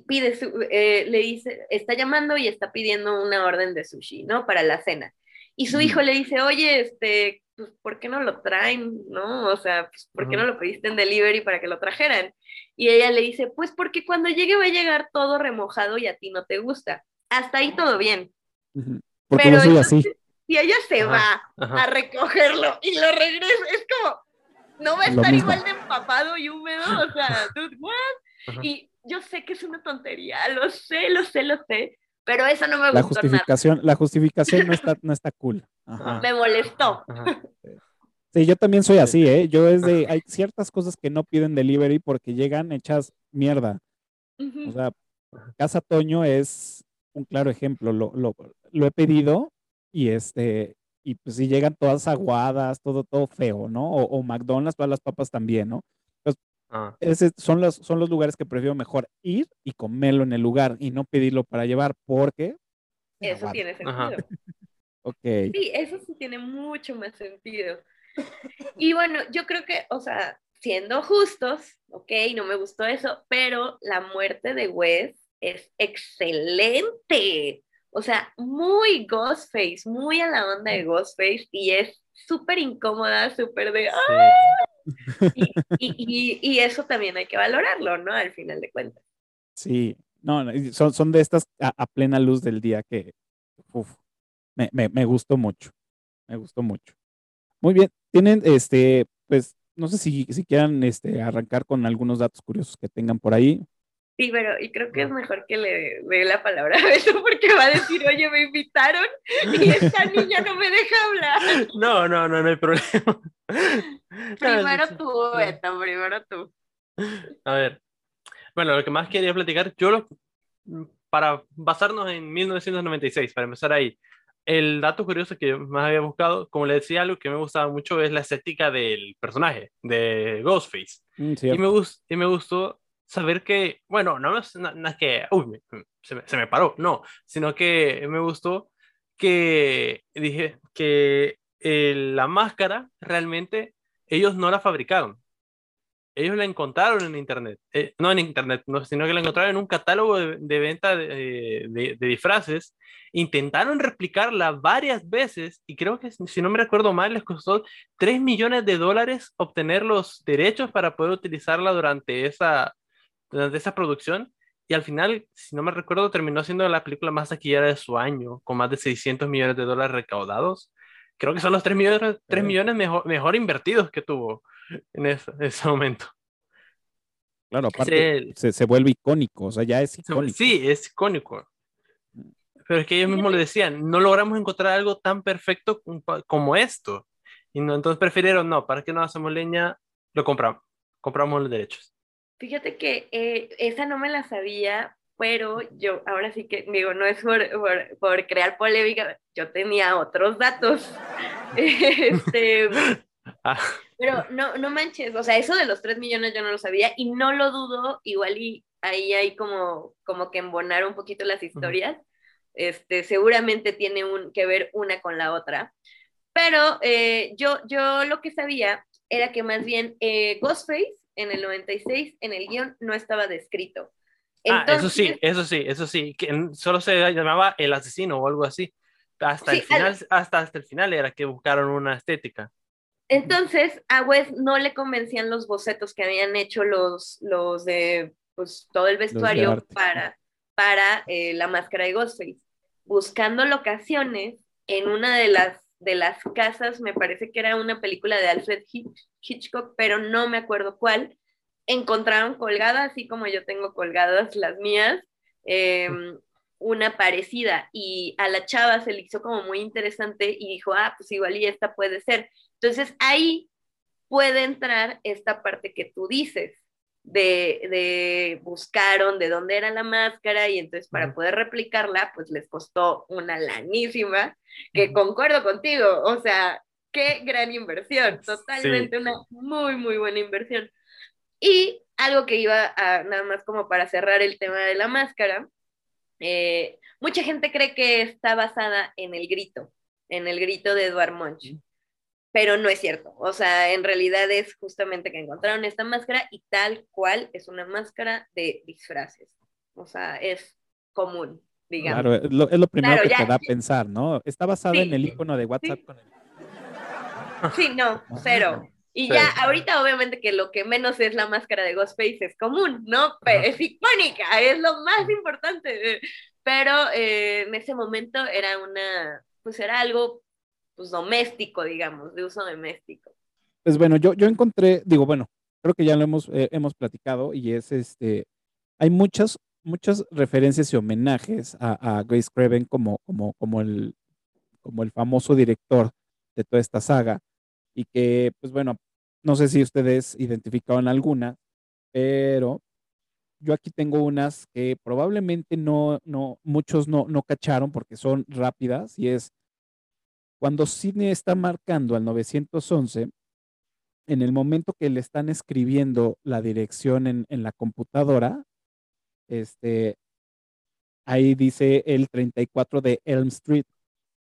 pide su, eh, le dice, está llamando y está pidiendo una orden de sushi, ¿no? Para la cena. Y su hijo le dice, oye, este, pues, ¿por qué no lo traen? ¿No? O sea, pues, ¿por qué no lo pediste en delivery para que lo trajeran? Y ella le dice, pues porque cuando llegue va a llegar todo remojado y a ti no te gusta. Hasta ahí todo bien. Porque Pero yo soy entonces, así. Si ella se Ajá, va ajá. a recogerlo y lo regresa, es como, no va a estar igual de empapado y húmedo, o sea, dude, what? Ajá. Y yo sé que es una tontería, lo sé, lo sé, lo sé, pero eso no me La gustó nada. justificación, la justificación no está, no está cool. Ajá. Me molestó. Ajá. Sí, yo también soy así, ¿eh? Yo es de, hay ciertas cosas que no piden delivery porque llegan hechas mierda. O Ujú. sea, Casa Toño es un claro ejemplo. Lo, lo, lo he pedido y este, y pues sí llegan todas aguadas, todo, todo feo, ¿no? O, o McDonald's, todas las papas también, ¿no? Ah, Ese son los, son los lugares que prefiero mejor ir y comerlo en el lugar y no pedirlo para llevar porque... Eso tiene sentido. Ajá. Ok. Sí, eso sí tiene mucho más sentido. Y bueno, yo creo que, o sea, siendo justos, ok, no me gustó eso, pero la muerte de Wes es excelente. O sea, muy Ghostface, muy a la onda de Ghostface y es súper incómoda, súper de... sí. Y, y- y- y eso también hay que valorarlo, ¿no? Al final de cuentas. Sí, no, son, son de estas a, a plena luz del día que uf, me, me, me gustó mucho, me gustó mucho. Muy bien, tienen, este, pues, no sé si, si quieran este, arrancar con algunos datos curiosos que tengan por ahí. Sí, pero y creo que es mejor que le dé la palabra a Beto porque va a decir, oye, me invitaron y esta niña no me deja hablar. No, no, no, no hay problema. Primero No, tú, Beto, primero tú. A ver. Bueno, lo que más quería platicar, yo lo, para basarnos en 1996, para empezar ahí, el dato curioso que yo más había buscado, como le decía, algo que me gustaba mucho es la estética del personaje, de Ghostface. Mm, Y me, y me gustó saber que, bueno, no es, no, no que, uy, me- se, me, se me paró, no, sino que me gustó que dije que eh, la máscara realmente ellos no la fabricaron. Ellos la encontraron en internet, Eh, no en internet, no, sino que la encontraron en un catálogo de, de venta de, de- de disfraces. Intentaron replicarla varias veces y creo que, si no me recuerdo mal, les costó 3 millones de dólares obtener los derechos para poder utilizarla durante esa, durante esa producción. Y al final, si no me recuerdo, terminó siendo la película más taquillera de su año, con más de 600 millones de dólares recaudados. Creo que son los 3 millones, 3 Ok. millones mejor, mejor invertidos que tuvo en ese, en ese momento. Claro, aparte se, se vuelve icónico, o sea, ya es icónico. Sí, es icónico. Pero es que ellos mismos le decían, no logramos encontrar algo tan perfecto como- esto. Y no, entonces prefirieron, no, ¿para qué no hacemos leña? Lo compramos, compramos los derechos. Fíjate que eh, esa no me la sabía pero yo ahora sí que digo, no es por, por, crear polémica, yo tenía otros datos. este, ah. Pero no, no manches, o sea, eso de los 3 millones yo no lo sabía y no lo dudo, igual y ahí hay como, como que embonar un poquito las historias. Este, seguramente tiene un, que ver una con la otra. Pero eh, yo, yo lo que sabía era que más bien eh, Ghostface en el 96 en el guion no estaba descrito. ah, eso sí, eso sí, eso sí, que solo se llamaba el asesino o algo así. Hasta el final, hasta, hasta el final era que buscaron una estética. Entonces, a Wes no le convencían los bocetos que habían hecho los, los de pues, todo el vestuario para, para eh, la máscara de Ghostface. Buscando locaciones en una de las, de las casas, me parece que era una película de Alfred Hitchcock, pero no me acuerdo cuál, encontraron colgada, así como yo tengo colgadas las mías, em, una parecida y a la chava se le hizo como muy interesante y dijo, ah, pues igual y esta puede ser. Entonces ahí puede entrar esta parte que tú dices, de, de, buscaron de dónde era la máscara y entonces para poder replicarla, pues les costó una lanísima, que concuerdo contigo, o sea, qué gran inversión, totalmente una muy, muy buena inversión. Y algo que iba a, nada más como para cerrar el tema de la máscara, eh, mucha gente cree que está basada en el grito, en el grito de Edward Munch pero no es cierto. O sea, en realidad es justamente que encontraron esta máscara y tal cual es una máscara de disfraces. O sea, es común, digamos. Claro, es lo, primero que te da a pensar, ¿no? Está basada en el icono de WhatsApp sí. Sí, no, cero. Y ya, ahorita obviamente que lo que menos es la máscara de Ghostface es común, ¿no? Pero es icónica, es lo más importante. Pero eh, en ese momento era una, pues era algo pues, doméstico, digamos, de uso doméstico. Pues bueno, yo, yo encontré, digo, bueno, creo que ya lo hemos, eh, hemos platicado y es este, hay muchas, muchas referencias y homenajes a, a Grace Craven como, como, como, el, como el famoso director de toda esta saga y que, pues bueno, no sé si ustedes identificaban alguna, pero yo aquí tengo unas que probablemente no, no, muchos no, no cacharon porque son rápidas y es cuando Sidney está marcando al 911, en el momento que le están escribiendo la dirección en, la computadora, este, ahí dice el 34 de Elm Street.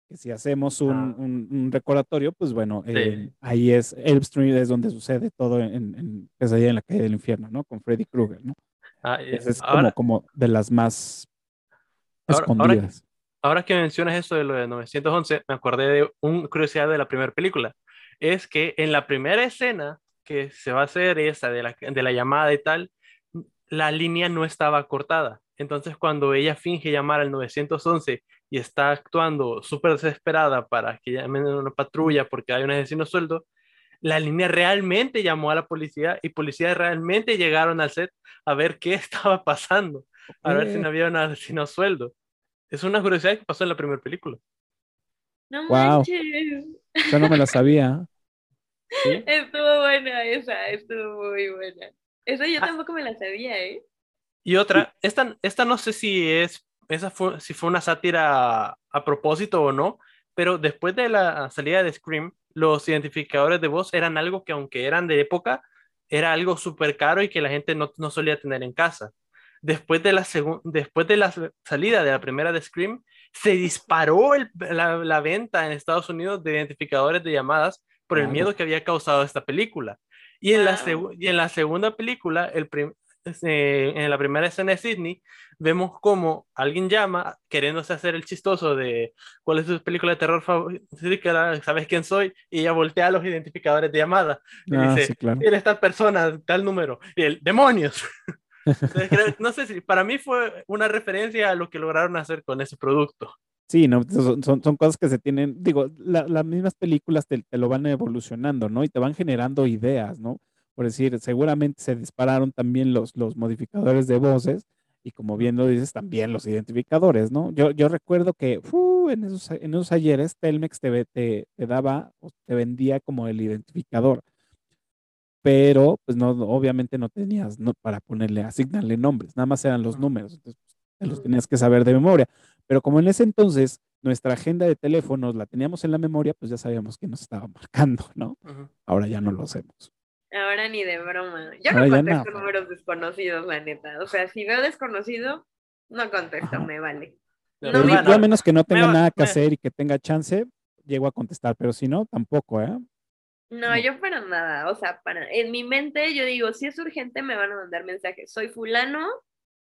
Que si hacemos un, ah. recordatorio, pues bueno, eh, ahí es Elm Street, es donde sucede todo en, en allá en la calle del infierno, ¿no? Con Freddy Krueger, ¿no? Ah, es como, como, de las más escondidas. Ahora que mencionas eso de lo de 911, me acordé de una curiosidad de la primera película. Es que en la primera escena que se va a hacer esa de la, de la llamada y tal, la línea no estaba cortada. Entonces, cuando ella finge llamar al 911 y está actuando súper desesperada para que llamen a una patrulla porque hay un asesino sueldo, la línea realmente llamó a la policía y policías realmente llegaron al set a ver qué estaba pasando, a ver si no había un asesino sueldo. Es una curiosidad que pasó en la primera película. No manches. Yo no me la sabía. Estuvo buena esa, estuvo muy buena. Esa yo ah. tampoco me la sabía, ¿eh? Y otra, esta, esta no sé si es, esa fue, si fue una sátira a propósito o no, pero después de la salida de Scream, los identificadores de voz eran algo que aunque eran de época, era algo súper caro y que la gente no, no solía tener en casa después de la, después de la salida de la primera de Scream, se disparó la, venta en Estados Unidos de identificadores de llamadas por el miedo que había causado esta película. Y en, la, y en la segunda película, el eh, en la primera escena de Sydney, vemos como alguien llama queriéndose hacer el chistoso de cuál es tu película de terror favorita, sabes quién soy, y ella voltea a los identificadores de llamada y ah, dice, sí, eres tal persona, tal número, y el demonios. no sé si para mí fue una referencia a lo que lograron hacer con ese producto. Sí, no, son, son, cosas que se tienen, digo, las mismas películas te, lo van evolucionando, ¿no? Y te van generando ideas, ¿no? Por decir, seguramente se dispararon también los, los modificadores de voces y como bien lo dices, también los identificadores, ¿no? Yo, yo recuerdo que en, esos, en esos ayeres Telmex te, te, te daba, te vendía como el identificador pero pues no, obviamente no tenías no, para ponerle, asignarle nombres, nada más eran los números. Entonces, pues, te los tenías que saber de memoria. Pero como en ese entonces nuestra agenda de teléfonos la teníamos en la memoria, pues ya sabíamos que nos estaba marcando, ¿no? Ahora ya no lo hacemos. Ahora ni de broma. Yo Ahora no ya contesto no. números desconocidos, la neta. O sea, si veo desconocido, no contesto, Ajá. me vale. No, Yo, a menos que no tenga va- nada que me- hacer y que tenga chance, llego a contestar, pero si no, tampoco, ¿eh? No, No. yo para nada, o sea, para en mi mente yo digo, si es urgente me van a mandar mensajes, soy fulano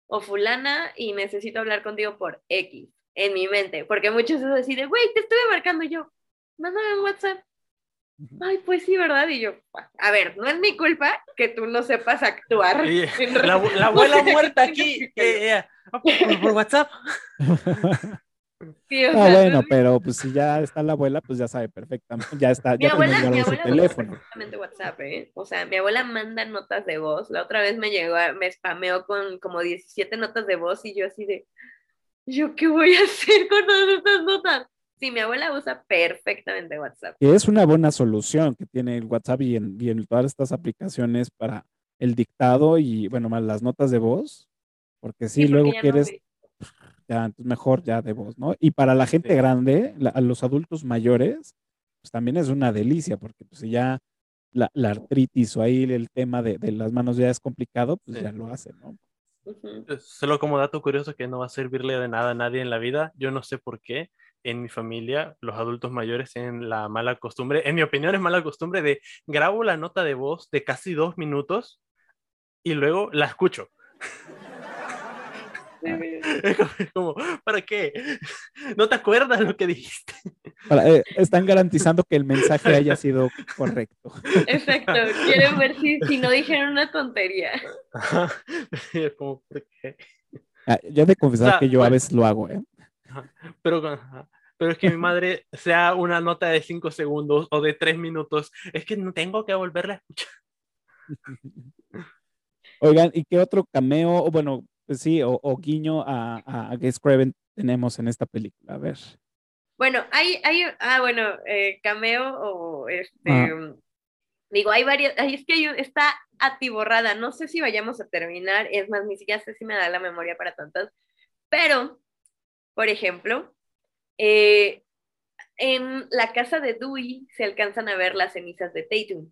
o fulana y necesito hablar contigo por X, en mi mente, porque muchos es así de, güey, te estuve marcando y yo, mándame en WhatsApp. Ay, pues sí, ¿verdad? Y yo, a ver, no es mi culpa que tú no sepas actuar. La, la abuela muerta aquí. eh, eh, ah, por, por WhatsApp. Sí, o Ah, sea, bueno, no pero pues si ya está la abuela, pues ya sabe perfectamente, ya está, Mi ya abuela, mi su teléfono. perfectamente WhatsApp, ¿eh? O sea, mi abuela manda notas de voz. La otra vez me llegó, a- me spameó con como 17 notas de voz y yo así de, ¿yo qué voy a hacer con todas estas notas? Sí, mi abuela usa perfectamente WhatsApp. Es una buena solución que tiene el WhatsApp y en, y en todas estas aplicaciones para el dictado y, bueno, más las notas de voz, porque sí, porque luego no quieres. Ya, entonces mejor ya de voz, ¿no? Y para la gente Sí. grande, la- a los adultos mayores, pues también es una delicia, porque pues si ya la, la artritis o ahí el tema de, de las manos ya es complicado, pues Sí. ya lo hacen, ¿no? Solo como dato curioso que no va a servirle de nada a nadie en la vida, yo no sé por qué en mi familia los adultos mayores tienen la mala costumbre, en mi opinión es mala costumbre de grabo la nota de voz de casi dos minutos y luego la escucho. Es como- es como, ¿para qué? ¿No te acuerdas lo que dijiste? Para- eh, están garantizando que el mensaje haya sido correcto. Exacto, quieren ver si, si no dijeron una tontería. Es como, ¿por qué? Ah, yo he de confesar sea, que yo a veces lo hago, ¿eh? Pero, con- pero es que mi madre sea una nota de cinco segundos o de tres minutos, es que no tengo que volverla a escuchar. Oigan, ¿y qué otro cameo, bueno, pues sí, o, o guiño a, a, a Gus Craven tenemos en esta película? A ver. Bueno, hay, hay, ah, bueno, eh, cameo o este, Ah. digo, hay varios, es que hay está atiborrada, no sé si vayamos a terminar, es más, ni siquiera sé si me da la memoria para tantas, pero, por ejemplo, eh, en la casa de Dewey se alcanzan a ver las cenizas de Tatum,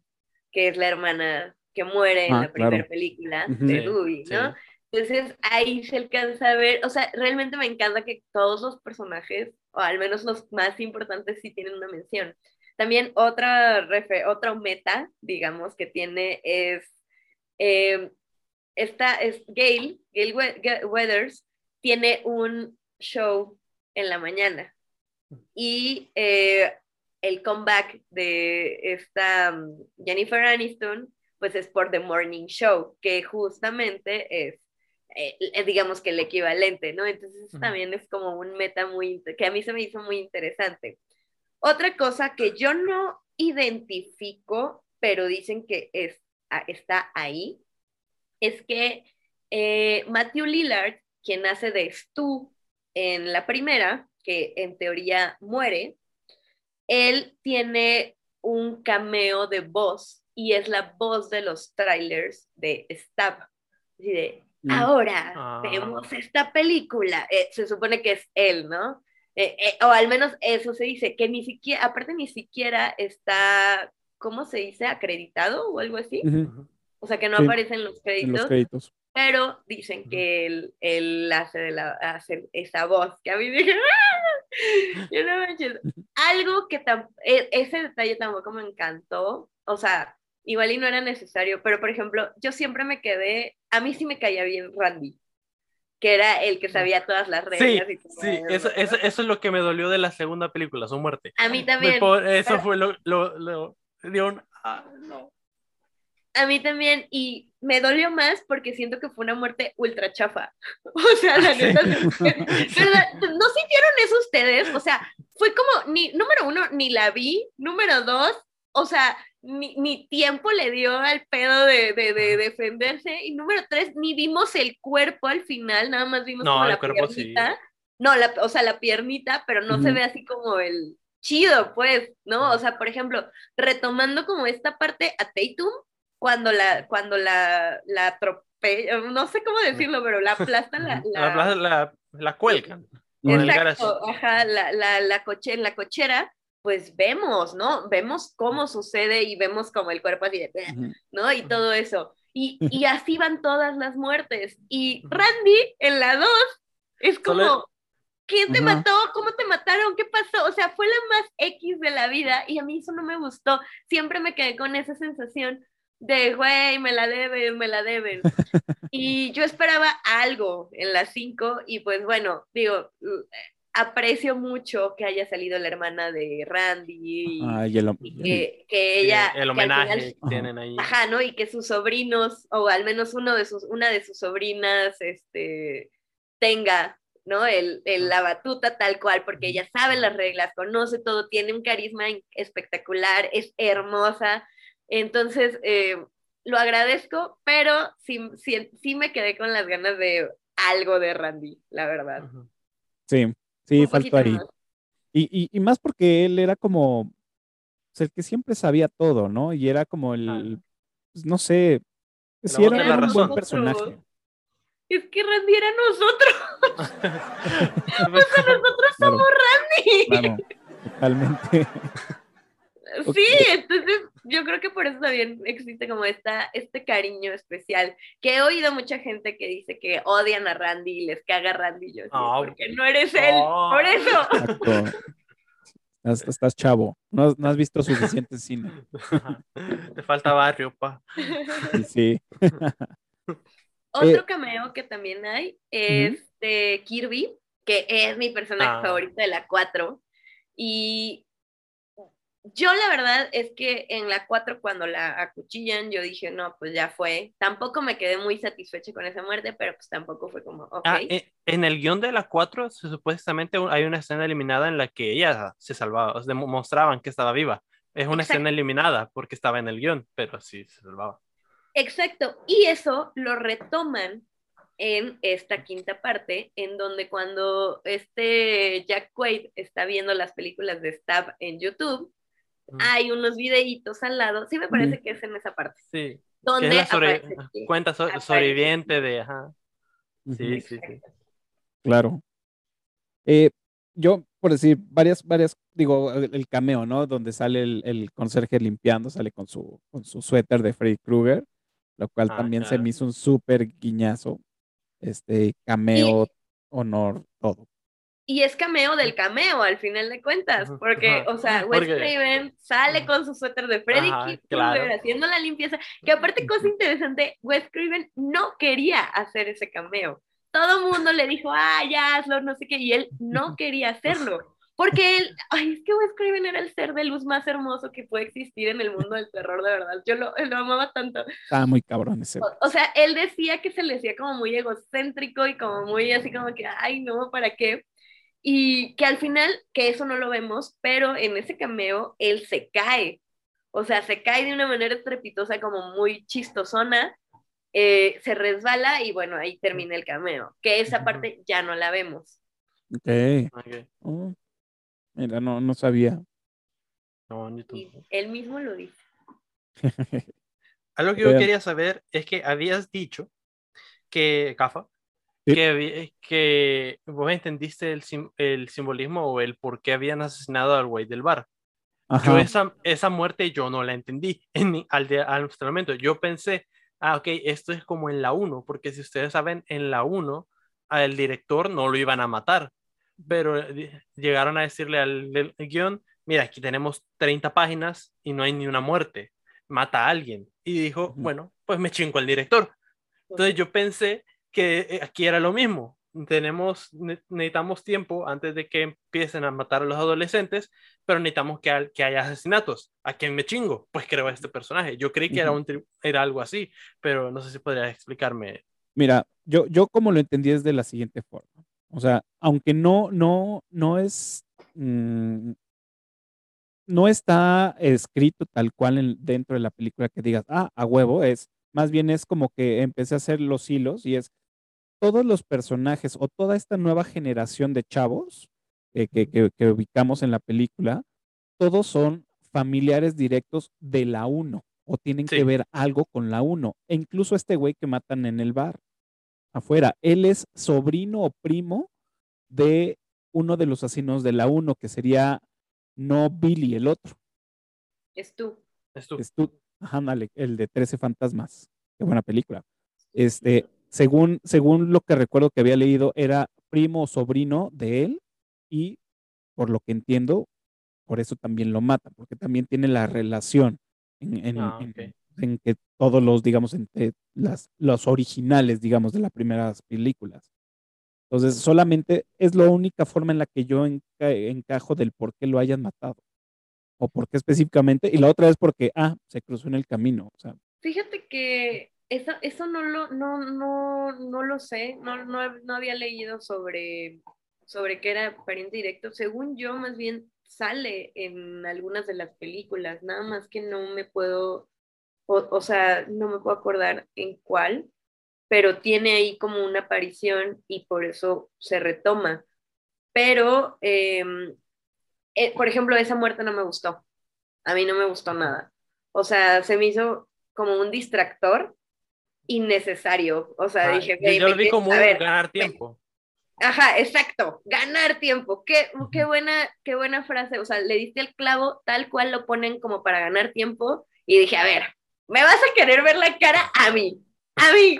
que es la hermana que muere en Ah, la primera claro. película de Sí, Dewey, ¿no? sí. Entonces ahí se alcanza a ver, o sea, realmente me encanta que todos los personajes, o al menos los más importantes, sí tienen una mención. También otra, refe- otra meta, digamos, que tiene es, eh, esta es Gail, Gail We- Weathers, tiene un show en la mañana. Y eh, el comeback de esta um, Jennifer Aniston, pues es por The Morning Show, que justamente es eh, eh, digamos que el equivalente, ¿no? Entonces también es como un meta muy, que a mí se me hizo muy interesante. Otra cosa que yo no identifico, pero dicen que es, ah, está ahí, es que eh, Matthew Lillard, quien hace de Stu en la primera, que en teoría muere, él tiene un cameo de voz y es la voz de los trailers de Stab. De. Ahora Ah. vemos esta película. Eh, se supone que es él, ¿no? Eh, eh, o al menos eso se dice, que ni siquiera, aparte ni siquiera está, ¿cómo se dice? Acreditado o algo así. Ujú, Ujú. O sea, que no Sí, aparece en los En créditos, los créditos. pero dicen Ujú. que él, él hace, de la, hace esa voz, que a mí dije, ¡Ah! Yo no manches. Algo que e- ese detalle tampoco me encantó, o sea, igual y no era necesario, pero por ejemplo, yo siempre me quedé, a mí sí me caía bien Randy, que era el que sabía todas las Sí, reglas y todo sí, eso, eso, es lo que me dolió de la segunda película, su muerte. A mí también. eso pero- fue lo, lo, lo- dio un, ah, no. A mí también, y me dolió más porque siento que fue una muerte ultra chafa. O sea, la neta, ¿verdad? ¿no sintieron eso ustedes? O sea, fue como, ni, número uno, ni la vi, número dos, o sea, ni, ni tiempo le dio al pedo de, de, de defenderse, y número tres, ni vimos el cuerpo al final, nada más vimos No, como el la cuerpo sí. piernita. No, la, o sea, la piernita, pero no se ve así como el chido, pues, ¿no? O sea, por ejemplo, retomando como esta parte a Tatum, cuando la, cuando la, la atro- pe- no sé cómo decirlo, pero la aplastan la, La, la, la, la cuelgan. Con el Exacto, garage. ajá, la, la, la coche, en la cochera, pues vemos, ¿no? Vemos cómo sucede y vemos como el cuerpo así de. ¿no? Y todo eso. Y, y así van todas las muertes. Y Randy, en la 2, es como, ¿quién te Ajá. mató? ¿Cómo te mataron? ¿Qué pasó? O sea, fue la más X de la vida y a mí eso no me gustó. Siempre me quedé con esa sensación de, güey, me la deben, me la deben. y yo esperaba algo en las 5 y pues bueno, digo, aprecio mucho que haya salido la hermana de Randy y, Ay, el, y que, que ella... el homenaje final- que tienen ahí. Ajá, ¿no? Y que sus sobrinos, o al menos uno de sus, una de sus sobrinas, este, tenga, ¿no? El, el- la batuta tal cual, porque ella sabe las reglas, conoce todo, tiene un carisma espectacular, es hermosa. Entonces, eh, lo agradezco, pero sí, sí, sí me quedé con las ganas de algo de Randy, la verdad. Sí, sí, Un faltó ahí. más. Y, y, y más porque él era como pues, el que siempre sabía todo, ¿no? Y era como el, Ah. pues, no sé, sí voz era un buen personaje. Es que Randy era nosotros, Pues, nosotros Claro, somos Randy. claro, totalmente. Sí, entonces yo creo que por eso también existe como esta, este cariño especial, que he oído mucha gente que dice que odian a Randy y les caga Randy, y yo sí, Ah, porque no eres él, ah. por eso. Exacto. Estás, chavo, no, has- no has visto suficiente cine. Ajá. Te falta barrio, pa. Sí, sí. Otro Eh, cameo que también hay es de Kirby, que es mi personaje Ah. favorito de la 4, y yo la verdad es que en la 4 cuando la acuchillan, yo dije, no, pues ya fue. Tampoco me quedé muy satisfecha con esa muerte, pero pues tampoco fue como, ok. Ah, eh, en el guion de la 4, se- supuestamente hay una escena eliminada en la que ella se salvaba, o sea, mostraban que estaba viva. Es una Exacto. escena eliminada porque estaba en el guion, pero sí se salvaba. Exacto, y eso lo retoman en esta quinta parte, en donde cuando este Jack Quaid está viendo las películas de Stab en YouTube, Mm. hay unos videitos al lado, sí me parece que es en esa parte, Sí, donde es la sobre- aparece que- cuenta so- aparece. sobreviviente de, ajá. Sí, sí, sí. Claro. Eh, yo, por decir, varias, varias, digo, el, el cameo, ¿no? Donde sale el, el conserje limpiando, sale con su, con su suéter de Freddy Krueger, lo cual Ah, también se me hizo un súper guiñazo. Este, cameo, honor, todo. Y es cameo del cameo, al final de cuentas, porque, ajá. o sea, Wes Craven sale con su suéter de Freddy Krueger claro. haciendo la limpieza, que aparte, cosa interesante, Wes Craven no quería hacer ese cameo. Todo el mundo le dijo, ah, ya hazlo, no sé qué, y él no quería hacerlo. Porque él, ay, es que Wes Craven era el ser de luz más hermoso que puede existir en el mundo del terror, de verdad. Yo lo, lo amaba tanto. Estaba muy cabrón ese. O, o sea, él decía que se le decía como muy egocéntrico y como muy así como que, ay, no, ¿para qué? Y que al final, que eso no lo vemos, pero en ese cameo él se cae. O sea, se cae de una manera estrepitosa, como muy chistosona, eh, se resbala y bueno, ahí termina el cameo. Que esa parte ya no la vemos. Ok. Ok, Oh, mira, no, no sabía. no, ni tú. Y él mismo lo dice. Algo que yo quería saber es que habías dicho que, Cafa, Sí. que, que vos entendiste el, sim- el simbolismo o el por qué habían asesinado al güey del bar. Yo Ajá. esa, esa muerte yo no la entendí en, al, de, al momento. Yo pensé, ah, ok, esto es como en la 1, porque si ustedes saben, en la 1 al director no lo iban a matar, pero eh, llegaron a decirle al del guion, mira, aquí tenemos 30 páginas y no hay ni una muerte, mata a alguien. Y dijo, bueno, pues me chingo al director. Entonces yo pensé que eh, aquí era lo mismo. Tenemos, ne- necesitamos tiempo antes de que empiecen a matar a los adolescentes, pero necesitamos que, que haya asesinatos. ¿A quién me chingo? Pues creo a este personaje. Yo creí que era, Ujú. un, tri- era algo así, pero no sé si podrías explicarme. Mira, yo, yo como lo entendí es de la siguiente forma. O sea, aunque no, no, no es, mm, no está escrito tal cual en- dentro de la película que digas, ah, a huevo, es, más bien es como que empecé a hacer los hilos y es todos los personajes o toda esta nueva generación de chavos eh, que, que- que ubicamos en la película, todos son familiares directos de la 1. o tienen Sí. que ver algo con la 1. E incluso este güey que matan en el bar, afuera, él es sobrino o primo de uno de los asesinos de la 1, que sería no Billy, el otro. Es tú. Es tú. Es tú, ajá, ándale, el de 13 fantasmas. Qué buena película. Este, según, según lo que recuerdo que había leído, era primo o sobrino de él y por lo que entiendo, por eso también lo matan, porque también tiene la relación en, en- Ah, en- que todos los, digamos, entre las, los originales, digamos, de las primeras películas. Entonces, solamente es la única forma en la que yo enca- encajo del por qué lo hayan matado. O por qué específicamente. Y la otra es porque, ah, se cruzó en el camino. O sea, Fíjate que eso, eso no, lo, no, no, no lo sé, no, no, no había leído sobre, sobre que era pariente directo. Según yo, más bien sale en algunas de las películas, nada más que no me puedo, o, o sea, no me puedo acordar en cuál, pero tiene ahí como una aparición y por eso se retoma. Pero, em, eh, por ejemplo, esa muerte no me gustó. A mí no me gustó nada. O sea, se me hizo como un distractor innecesario. O sea, Ah, dije, yo, "Güey, yo me lo vi como a un ver, ganar me- tiempo. Ajá, exacto, ganar tiempo. Qué, qué, buena, qué buena frase. O sea, le diste el clavo tal cual lo ponen como para ganar tiempo. Y dije, a ver, ¿me vas a querer ver la cara a mí? A mí.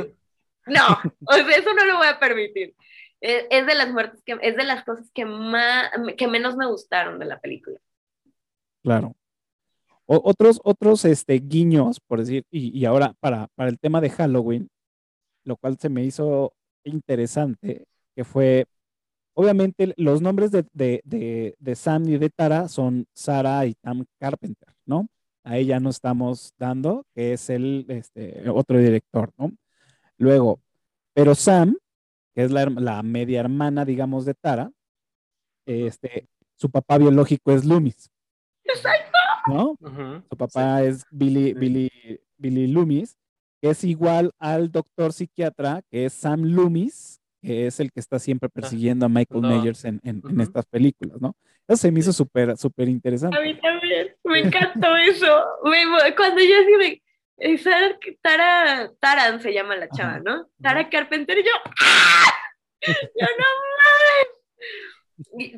No, o sea, eso no lo voy a permitir. Es, es de las muertes que, es de las cosas que más, que menos me gustaron de la película. claro. O- otros, otros este, guiños, por decir, y, y ahora para, para el tema de Halloween, lo cual se me hizo interesante, que fue, obviamente, los nombres de, de, de, de Sam y de Tara son Sarah y Tam Carpenter, ¿no? A ella no estamos dando, que es el este, otro director, ¿no? Luego, pero Sam, que es la, la media hermana, digamos, de Tara, este, su papá biológico es Loomis, ¿no? Su papá es Billy, Sí. Billy, Billy Loomis, que es igual al doctor psiquiatra, que es Sam Loomis, que es el que está siempre persiguiendo a Michael no. Myers en, en- estas películas, ¿no? Eso se me hizo Sí. súper, súper interesante. A mí también, me encantó eso. Me- cuando yo así me... Sara- Tara, Taran se llama la chava, Ajá. ¿no? Tara Carpenter, y yo, ¡ah! Yo no mames.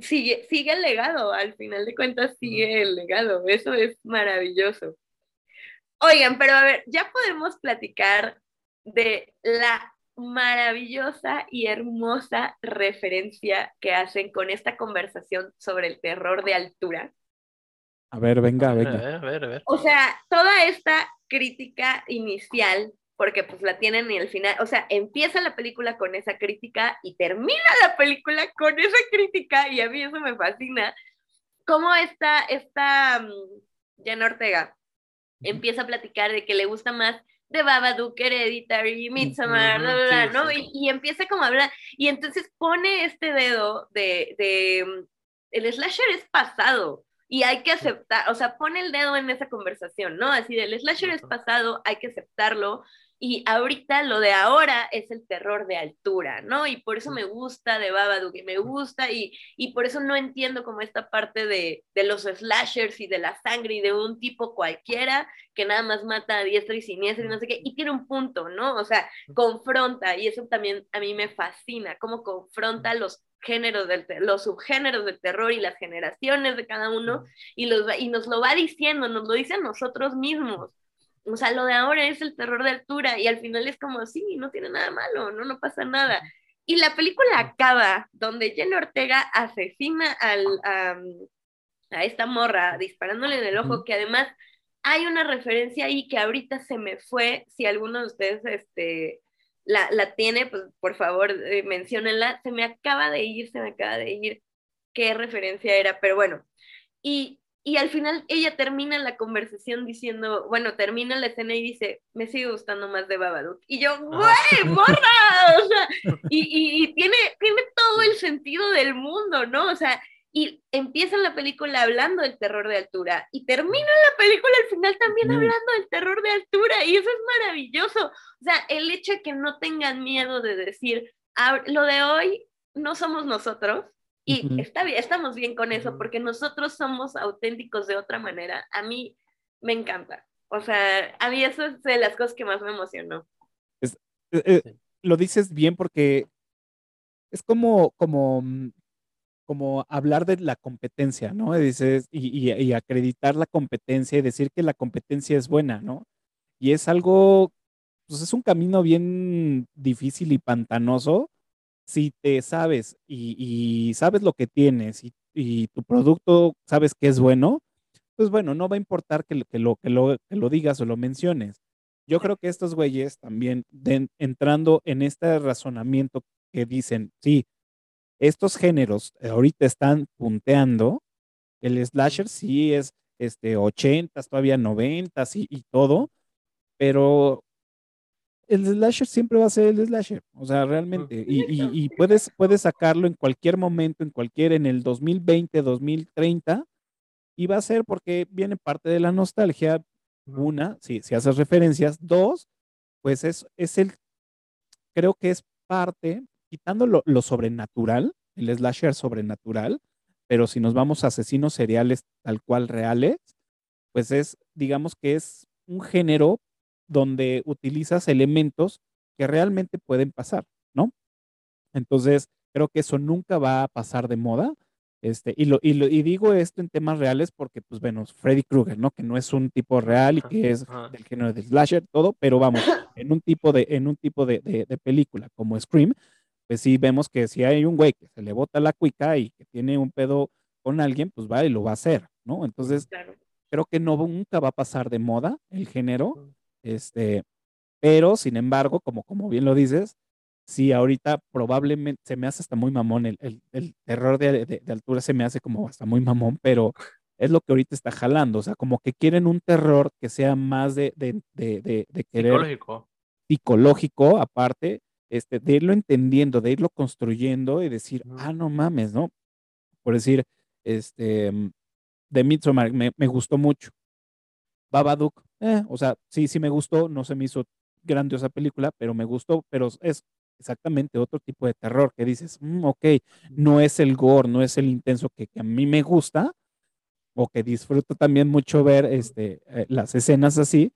Sigue, sigue el legado, al final de cuentas sigue el legado, eso es maravilloso. Oigan, pero a ver, ya podemos platicar de la maravillosa y hermosa referencia que hacen con esta conversación sobre el terror de altura. A ver, venga, A venga. ver, a ver, a ver. O sea, toda esta crítica inicial, porque pues la tienen y al final, o sea, empieza la película con esa crítica y termina la película con esa crítica y a mí eso me fascina. Cómo esta, esta mm, Jenna Ortega empieza a platicar de que le gusta más de Babadook, Hereditary, Midsommar, bla, bla, bla, ¿no? Y, y empieza como a hablar, y entonces pone este dedo de, de, mm, el slasher es pasado, y hay que aceptar, o sea, pone el dedo en esa conversación, ¿no? Así del slasher es pasado, hay que aceptarlo, y ahorita lo de ahora es el terror de altura, ¿no? Y por eso me gusta de Babadook, y me gusta, y, y por eso no entiendo como esta parte de, de los slashers y de la sangre y de un tipo cualquiera que nada más mata a diestra y siniestra y no sé qué, y tiene un punto, ¿no? O sea, confronta, y eso también a mí me fascina, cómo confronta los géneros del los subgéneros del terror y las generaciones de cada uno y, los, y nos lo va diciendo, nos lo dice a nosotros mismos. O sea, lo de ahora es el terror de altura y al final es como, sí, no tiene nada malo, no, no pasa nada. Y la película acaba donde Jenna Ortega asesina al, a, a esta morra disparándole en el ojo, que además hay una referencia ahí que ahorita se me fue, si alguno de ustedes este, la, la tiene, pues por favor eh, menciónenla, se me acaba de ir, se me acaba de ir qué referencia era, pero bueno, y, y al final ella termina la conversación diciendo, bueno, termina la escena y dice, me sigue gustando más de Babadook. Y yo, güey, morra, o sea, y, y, y tiene, tiene todo el sentido del mundo, ¿no? O sea, y empieza la película hablando del terror de altura y termina la película al final también hablando del terror de altura y eso es maravilloso. O sea, el hecho de que no tengan miedo de decir, "Ah, lo de hoy no somos nosotros y está bien, estamos bien con eso porque nosotros somos auténticos de otra manera. A mí me encanta. O sea, a mí eso es de las cosas que más me emocionó. Es, eh, eh, lo dices bien porque es como, como, como hablar de la competencia, ¿no? Dices, y, y, acreditar la competencia y decir que la competencia es buena, ¿no? Y es algo, pues es un camino bien difícil y pantanoso si te sabes y, y sabes lo que tienes y, y, tu producto sabes que es bueno, pues bueno, no va a importar que, que, lo, que, lo, que lo digas o lo menciones. Yo creo que estos güeyes también entrando en este razonamiento que dicen, sí, estos géneros ahorita están punteando, el slasher sí es este 80, todavía 90 y, y todo, pero el slasher siempre va a ser el slasher, o sea, realmente, y, y, puedes, puedes sacarlo en cualquier momento, en cualquier, en el 2020, 2030, y va a ser porque viene parte de la nostalgia, una, si, si haces referencias, dos, pues es, es el, creo que es parte, quitando lo, lo sobrenatural, el slasher sobrenatural, pero si nos vamos a asesinos seriales tal cual reales, pues es, digamos que es un género donde utilizas elementos que realmente pueden pasar, ¿no? Entonces, creo que eso nunca va a pasar de moda. Este, y, lo, y, lo, y digo esto en temas reales porque, pues bueno, Freddy Krueger, ¿no? Que no es un tipo real y que es del género de slasher, todo, pero vamos, en un tipo de, en un tipo de, de, de película como Scream, pues sí vemos que si hay un güey que se le bota la cuica y que tiene un pedo con alguien, pues va y lo va a hacer, ¿no? Entonces, creo que no nunca va a pasar de moda el género, este, pero sin embargo, como, como bien lo dices, sí, ahorita probablemente se me hace hasta muy mamón, el, el, el terror de, de, altura se me hace como hasta muy mamón, pero es lo que ahorita está jalando, o sea, como que quieren un terror que sea más de, de, de, de querer... Psicológico. Psicológico, aparte, este, de irlo entendiendo, de irlo construyendo y decir, ah, no mames, ¿no? Por decir, este, de Midsommar me, me gustó mucho. Babadook, eh, o sea, sí, sí me gustó, no se me hizo grandiosa película, pero me gustó, pero es exactamente otro tipo de terror que dices, mm, ok, no es el gore, no es el intenso que, que, a mí me gusta, o que disfruto también mucho ver este, eh, las escenas así,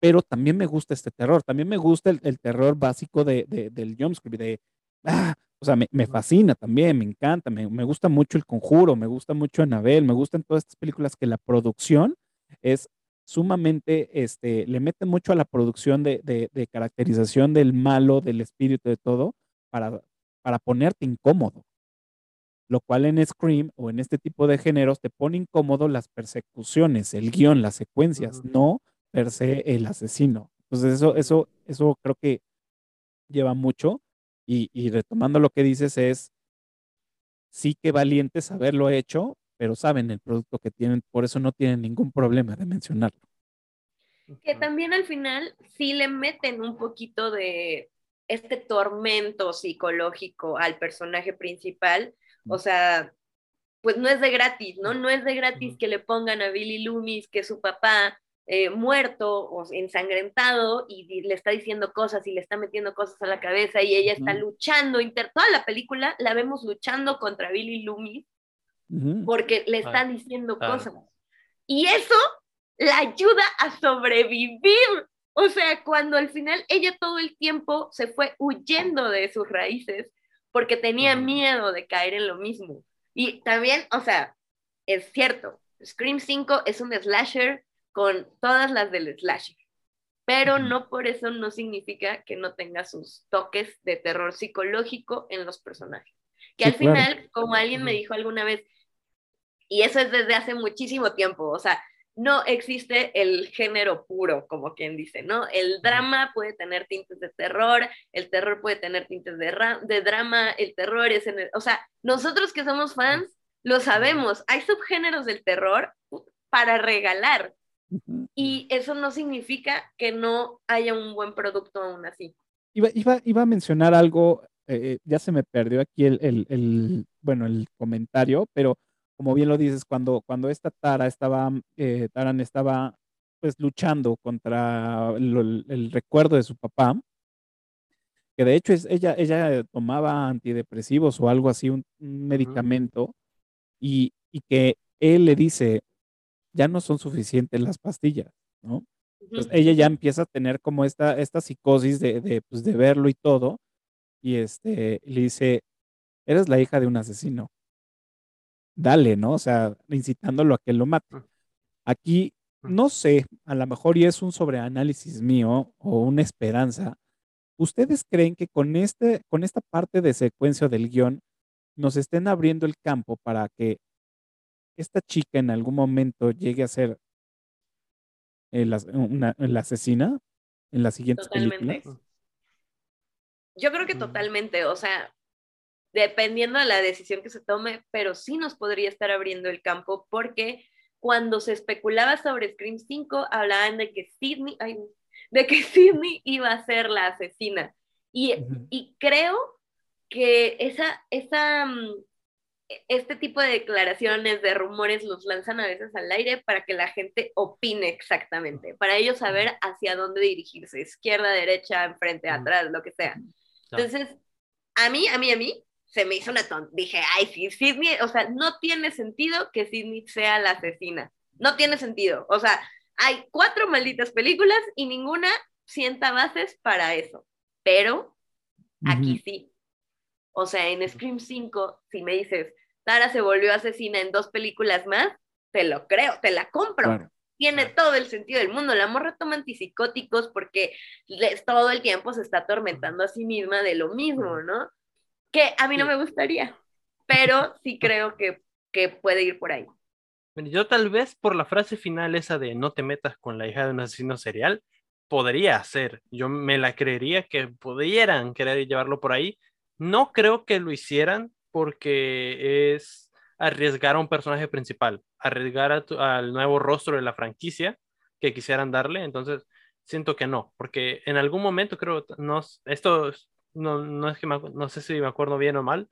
pero también me gusta este terror, también me gusta el, el terror básico de, de, del jumpscare, de, ah, o sea, me, me, fascina también, me encanta, me, me, gusta mucho El Conjuro, me gusta mucho Anabel, me gustan todas estas películas que la producción es sumamente, este, le meten mucho a la producción de, de, de caracterización del malo, del espíritu, de todo, para, para ponerte incómodo. Lo cual en Scream o en este tipo de géneros te pone incómodo las persecuciones, el guion, las secuencias, uh -huh. no per se el asesino. Entonces eso, eso, eso creo que lleva mucho. Y, y retomando lo que dices es, sí que valientes haberlo hecho, pero saben el producto que tienen, por eso no tienen ningún problema de mencionarlo. Que también al final sí le meten un poquito de este tormento psicológico al personaje principal. O sea, pues no es de gratis, ¿no? No es de gratis que le pongan a Billy Loomis que su papá eh, muerto o ensangrentado y, le está diciendo cosas y le está metiendo cosas a la cabeza y ella está luchando, inter toda la película la vemos luchando contra Billy Loomis. Porque le están ah, diciendo ah. cosas. Y eso la ayuda a sobrevivir. O sea, cuando al final ella todo el tiempo se fue huyendo de sus raíces porque tenía miedo de caer en lo mismo. Y también, o sea, es cierto, Scream 5 es un slasher con todas las del slasher. Pero no por eso no significa que no tenga sus toques de terror psicológico en los personajes. Que sí, al final, claro. como alguien me dijo alguna vez, y eso es desde hace muchísimo tiempo, o sea, no existe el género puro, como quien dice, ¿no? El drama puede tener tintes de terror, el terror puede tener tintes de, de drama, el terror es en el, o sea, nosotros que somos fans lo sabemos, hay subgéneros del terror para regalar, y eso no significa que no haya un buen producto aún así. Iba, iba, iba a mencionar algo, eh, ya se me perdió aquí el, el, el, bueno, el comentario, pero como bien lo dices, cuando, cuando esta Tara estaba, eh, Taran estaba pues luchando contra el, el, recuerdo de su papá, que de hecho es, ella, ella tomaba antidepresivos o algo así, un, un medicamento, uh -huh. y, y que él le dice, ya no son suficientes las pastillas, ¿no? Entonces ella ya empieza a tener como esta, esta psicosis de, de, pues, de verlo y todo. Y este, le dice, eres la hija de un asesino. Dale, ¿no? O sea, incitándolo a que lo mate. Aquí, no sé, a lo mejor y es un sobreanálisis mío o una esperanza. ¿Ustedes creen que con, este, con esta parte de secuencia del guion nos estén abriendo el campo para que esta chica en algún momento llegue a ser el, una, la asesina en las siguientes películas? Yo creo que totalmente, o sea, dependiendo de la decisión que se tome, pero sí nos podría estar abriendo el campo porque cuando se especulaba sobre Scream 5 hablaban de que Sidney, de que Sidney iba a ser la asesina. Y, y creo que esa, esa, mm, este tipo de declaraciones, de rumores, los lanzan a veces al aire para que la gente opine exactamente, para ellos saber hacia dónde dirigirse, izquierda, derecha, enfrente, atrás, lo que sea. Entonces, a mí, a mí, a mí, se me hizo una tonta. Dije, ay, sí, Sidney, o sea, no tiene sentido que Sidney sea la asesina. No tiene sentido. O sea, hay cuatro malditas películas y ninguna sienta bases para eso. Pero aquí sí. O sea, en Scream 5, si me dices, Tara se volvió asesina en dos películas más, te lo creo, te la compro. Tiene todo el sentido del mundo. La morra toma antipsicóticos porque todo el tiempo se está atormentando a sí misma de lo mismo, ¿no? Que a mí no me gustaría, pero sí creo que, que puede ir por ahí. Yo tal vez por la frase final esa de no te metas con la hija de un asesino serial, podría ser. Yo me la creería que pudieran querer llevarlo por ahí. No creo que lo hicieran porque es arriesgar a un personaje principal, arriesgar al nuevo rostro de la franquicia que quisieran darle. Entonces, siento que no, porque en algún momento creo, no, esto no, no es que no sé si me acuerdo bien o mal,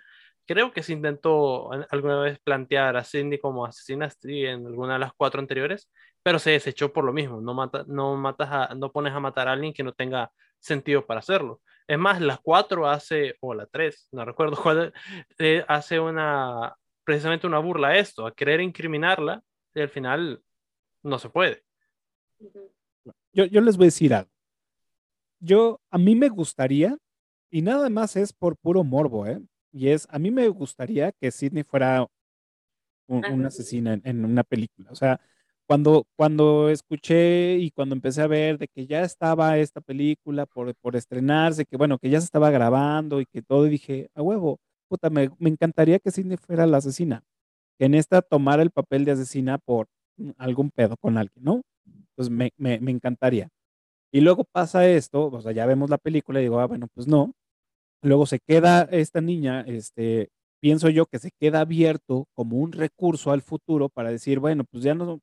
creo que se intentó alguna vez plantear a Cindy como asesina en alguna de las cuatro anteriores, pero se desechó por lo mismo. No, mata, no, matas a, no pones a matar a alguien que no tenga sentido para hacerlo. Es más, las cuatro hace, o la tres, no recuerdo cuál, eh, hace una, precisamente una burla a esto, a querer incriminarla, y al final no se puede. Yo, yo les voy a decir algo. Yo, a mí me gustaría, y nada más es por puro morbo, ¿eh? Y es, a mí me gustaría que Sidney fuera un, asesina en, una película. O sea, cuando, cuando escuché y cuando empecé a ver de que ya estaba esta película por, por estrenarse, que bueno, que ya se estaba grabando y que todo, dije, a huevo, puta, me, me encantaría que Sidney fuera la asesina. Que en esta tomara el papel de asesina por algún pedo con alguien, ¿no? Pues me, me, me encantaría. Y luego pasa esto, o sea, ya vemos la película y digo, ah, bueno, pues no, Luego se queda esta niña, este, pienso yo que se queda abierto como un recurso al futuro para decir, bueno, pues ya no,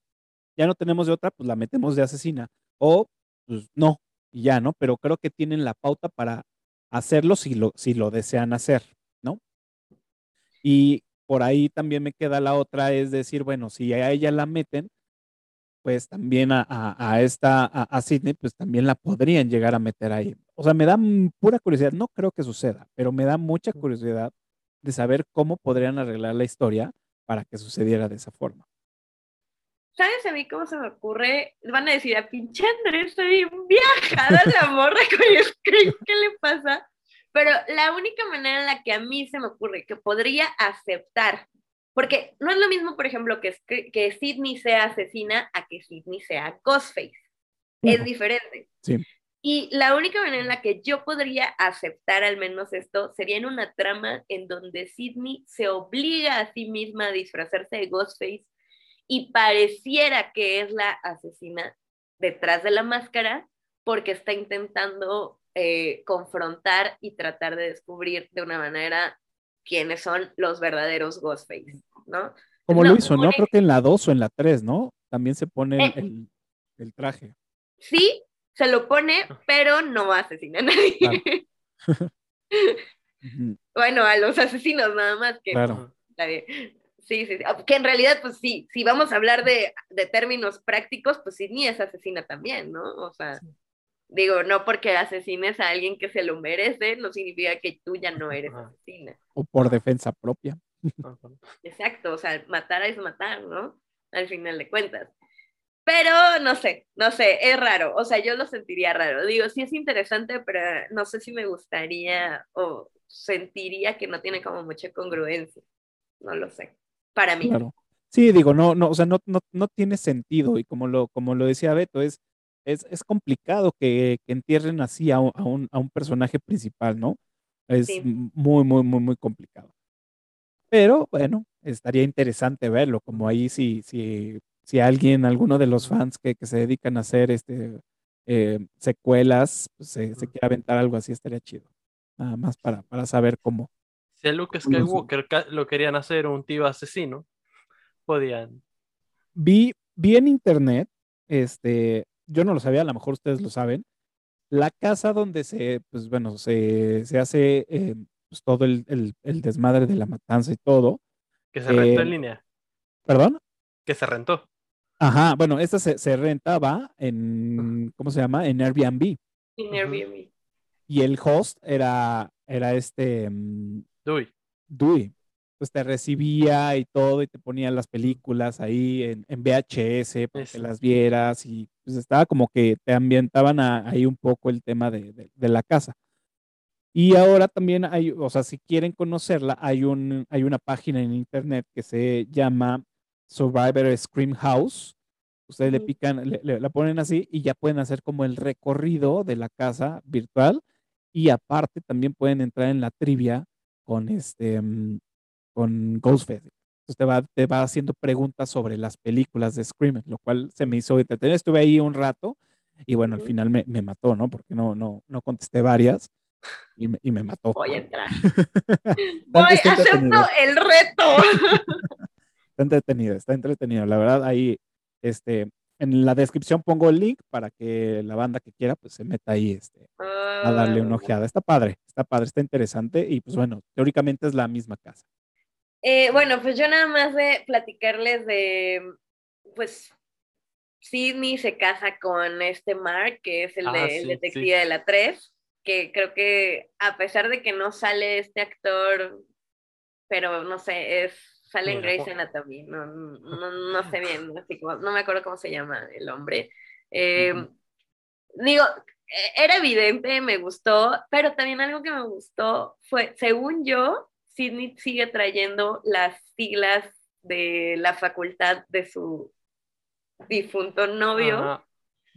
ya no tenemos de otra, pues la metemos de asesina. O, pues no, y ya, ¿no? Pero creo que tienen la pauta para hacerlo si lo, si lo desean hacer, ¿no? Y por ahí también me queda la otra, es decir, bueno, si a ella la meten, pues también a, a, esta, a, a Sidney, pues también la podrían llegar a meter ahí o sea, me da pura curiosidad, no creo que suceda, pero me da mucha curiosidad de saber cómo podrían arreglar la historia para que sucediera de esa forma. ¿Sabes a mí cómo se me ocurre? Van a decir, a pinche Andrés, estoy viajada la morra con Scream, ¿qué le pasa? Pero la única manera en la que a mí se me ocurre que podría aceptar, porque no es lo mismo, por ejemplo, que, que Sidney sea asesina a que Sidney sea Ghostface. Es diferente. Sí. Y la única manera en la que yo podría aceptar al menos esto sería en una trama en donde Sidney se obliga a sí misma a disfrazarse de Ghostface y pareciera que es la asesina detrás de la máscara porque está intentando eh, confrontar y tratar de descubrir de una manera quiénes son los verdaderos Ghostface, ¿no? Como lo hizo, ¿no? Creo que en la 2 o en la 3, ¿no? También se pone el, eh. el traje. Sí, se lo pone, ah. pero no asesina a nadie. bueno, a los asesinos nada más que. Claro. Sí, sí, sí, Que en realidad, pues sí, si vamos a hablar de, términos prácticos, pues sí, ni es asesina también, ¿no? O sea, digo, no porque asesines a alguien que se lo merece, no significa que tú ya no eres asesina. O por defensa propia. Exacto, o sea, matar es matar, ¿no? Al final de cuentas. Pero no sé, no sé, es raro. O sea, yo lo sentiría raro. Digo, sí es interesante, pero no sé si me gustaría o sentiría que no tiene como mucha congruencia. No lo sé. Para mí. Claro. Sí, digo, no, no, o sea, no, no, no tiene sentido. Y como lo, como lo decía Beto, es, es, es complicado que, que entierren así a, un, a, un, a un personaje principal, ¿no? Es Sí. muy, muy, muy, muy complicado. Pero bueno, estaría interesante verlo, como ahí si, si, si alguien, alguno de los fans que, que se dedican a hacer este eh, secuelas, pues, se, se quiere aventar algo así, estaría chido. Nada más para, para saber cómo. Si a Luke ¿Cómo lo Skywalker lo querían hacer un tío asesino, podían. Vi, vi en internet, este, yo no lo sabía, a lo mejor ustedes lo saben, la casa donde se, pues bueno, se, se hace eh, pues, todo el, el- el desmadre de la matanza y todo. Que se rentó Eh, en línea. ¿Perdón? Que se rentó. Ajá, bueno, esta se, se rentaba en, ¿cómo se llama? En Airbnb. En. Airbnb. Y el host era, era este mm, Uy, Dewey. Pues te recibía y todo y te ponía las películas ahí en, en VHS para que las vieras y pues estaba como que te ambientaban a- ahí un poco el tema de, de- de la casa. Y ahora también hay, o sea, si quieren conocerla, hay, un, hay una página en internet que se llama Survivor Scream House. Ustedes le Ujú. pican, le, le- la ponen así y ya pueden hacer como el recorrido de la casa virtual. Y aparte también pueden entrar en la trivia con este mm, con Ghostface. Entonces te va, te va haciendo preguntas sobre las películas de Scream, lo cual se me hizo entretenido. Estuve ahí un rato y bueno, al final me, me mató, ¿no? Porque no, no, no contesté varias y me, y me mató. Voy a entrar. Voy, está acepto el reto. está entretenido, está entretenido. La verdad, ahí, este, en la descripción pongo el link para que la banda que quiera, pues se meta ahí, este, a darle una Ah, ojeada. Está padre, está padre, está interesante y pues bueno, teóricamente es la misma casa. Eh, bueno, pues yo nada más de platicarles de, pues, Sidney se casa con este Mark, que es el, Ah, de- el sí, detective de la 3, que creo que a pesar de que no sale este actor, pero no sé, es, sale en Grey's Anatomy, no, no, no sé bien, así como, no me acuerdo cómo se llama el hombre. Eh, Ujú. Digo, eh, era evidente, me gustó, pero también algo que me gustó fue, según yo, Sidney sigue trayendo las siglas de la facultad de su difunto novio, Ajá.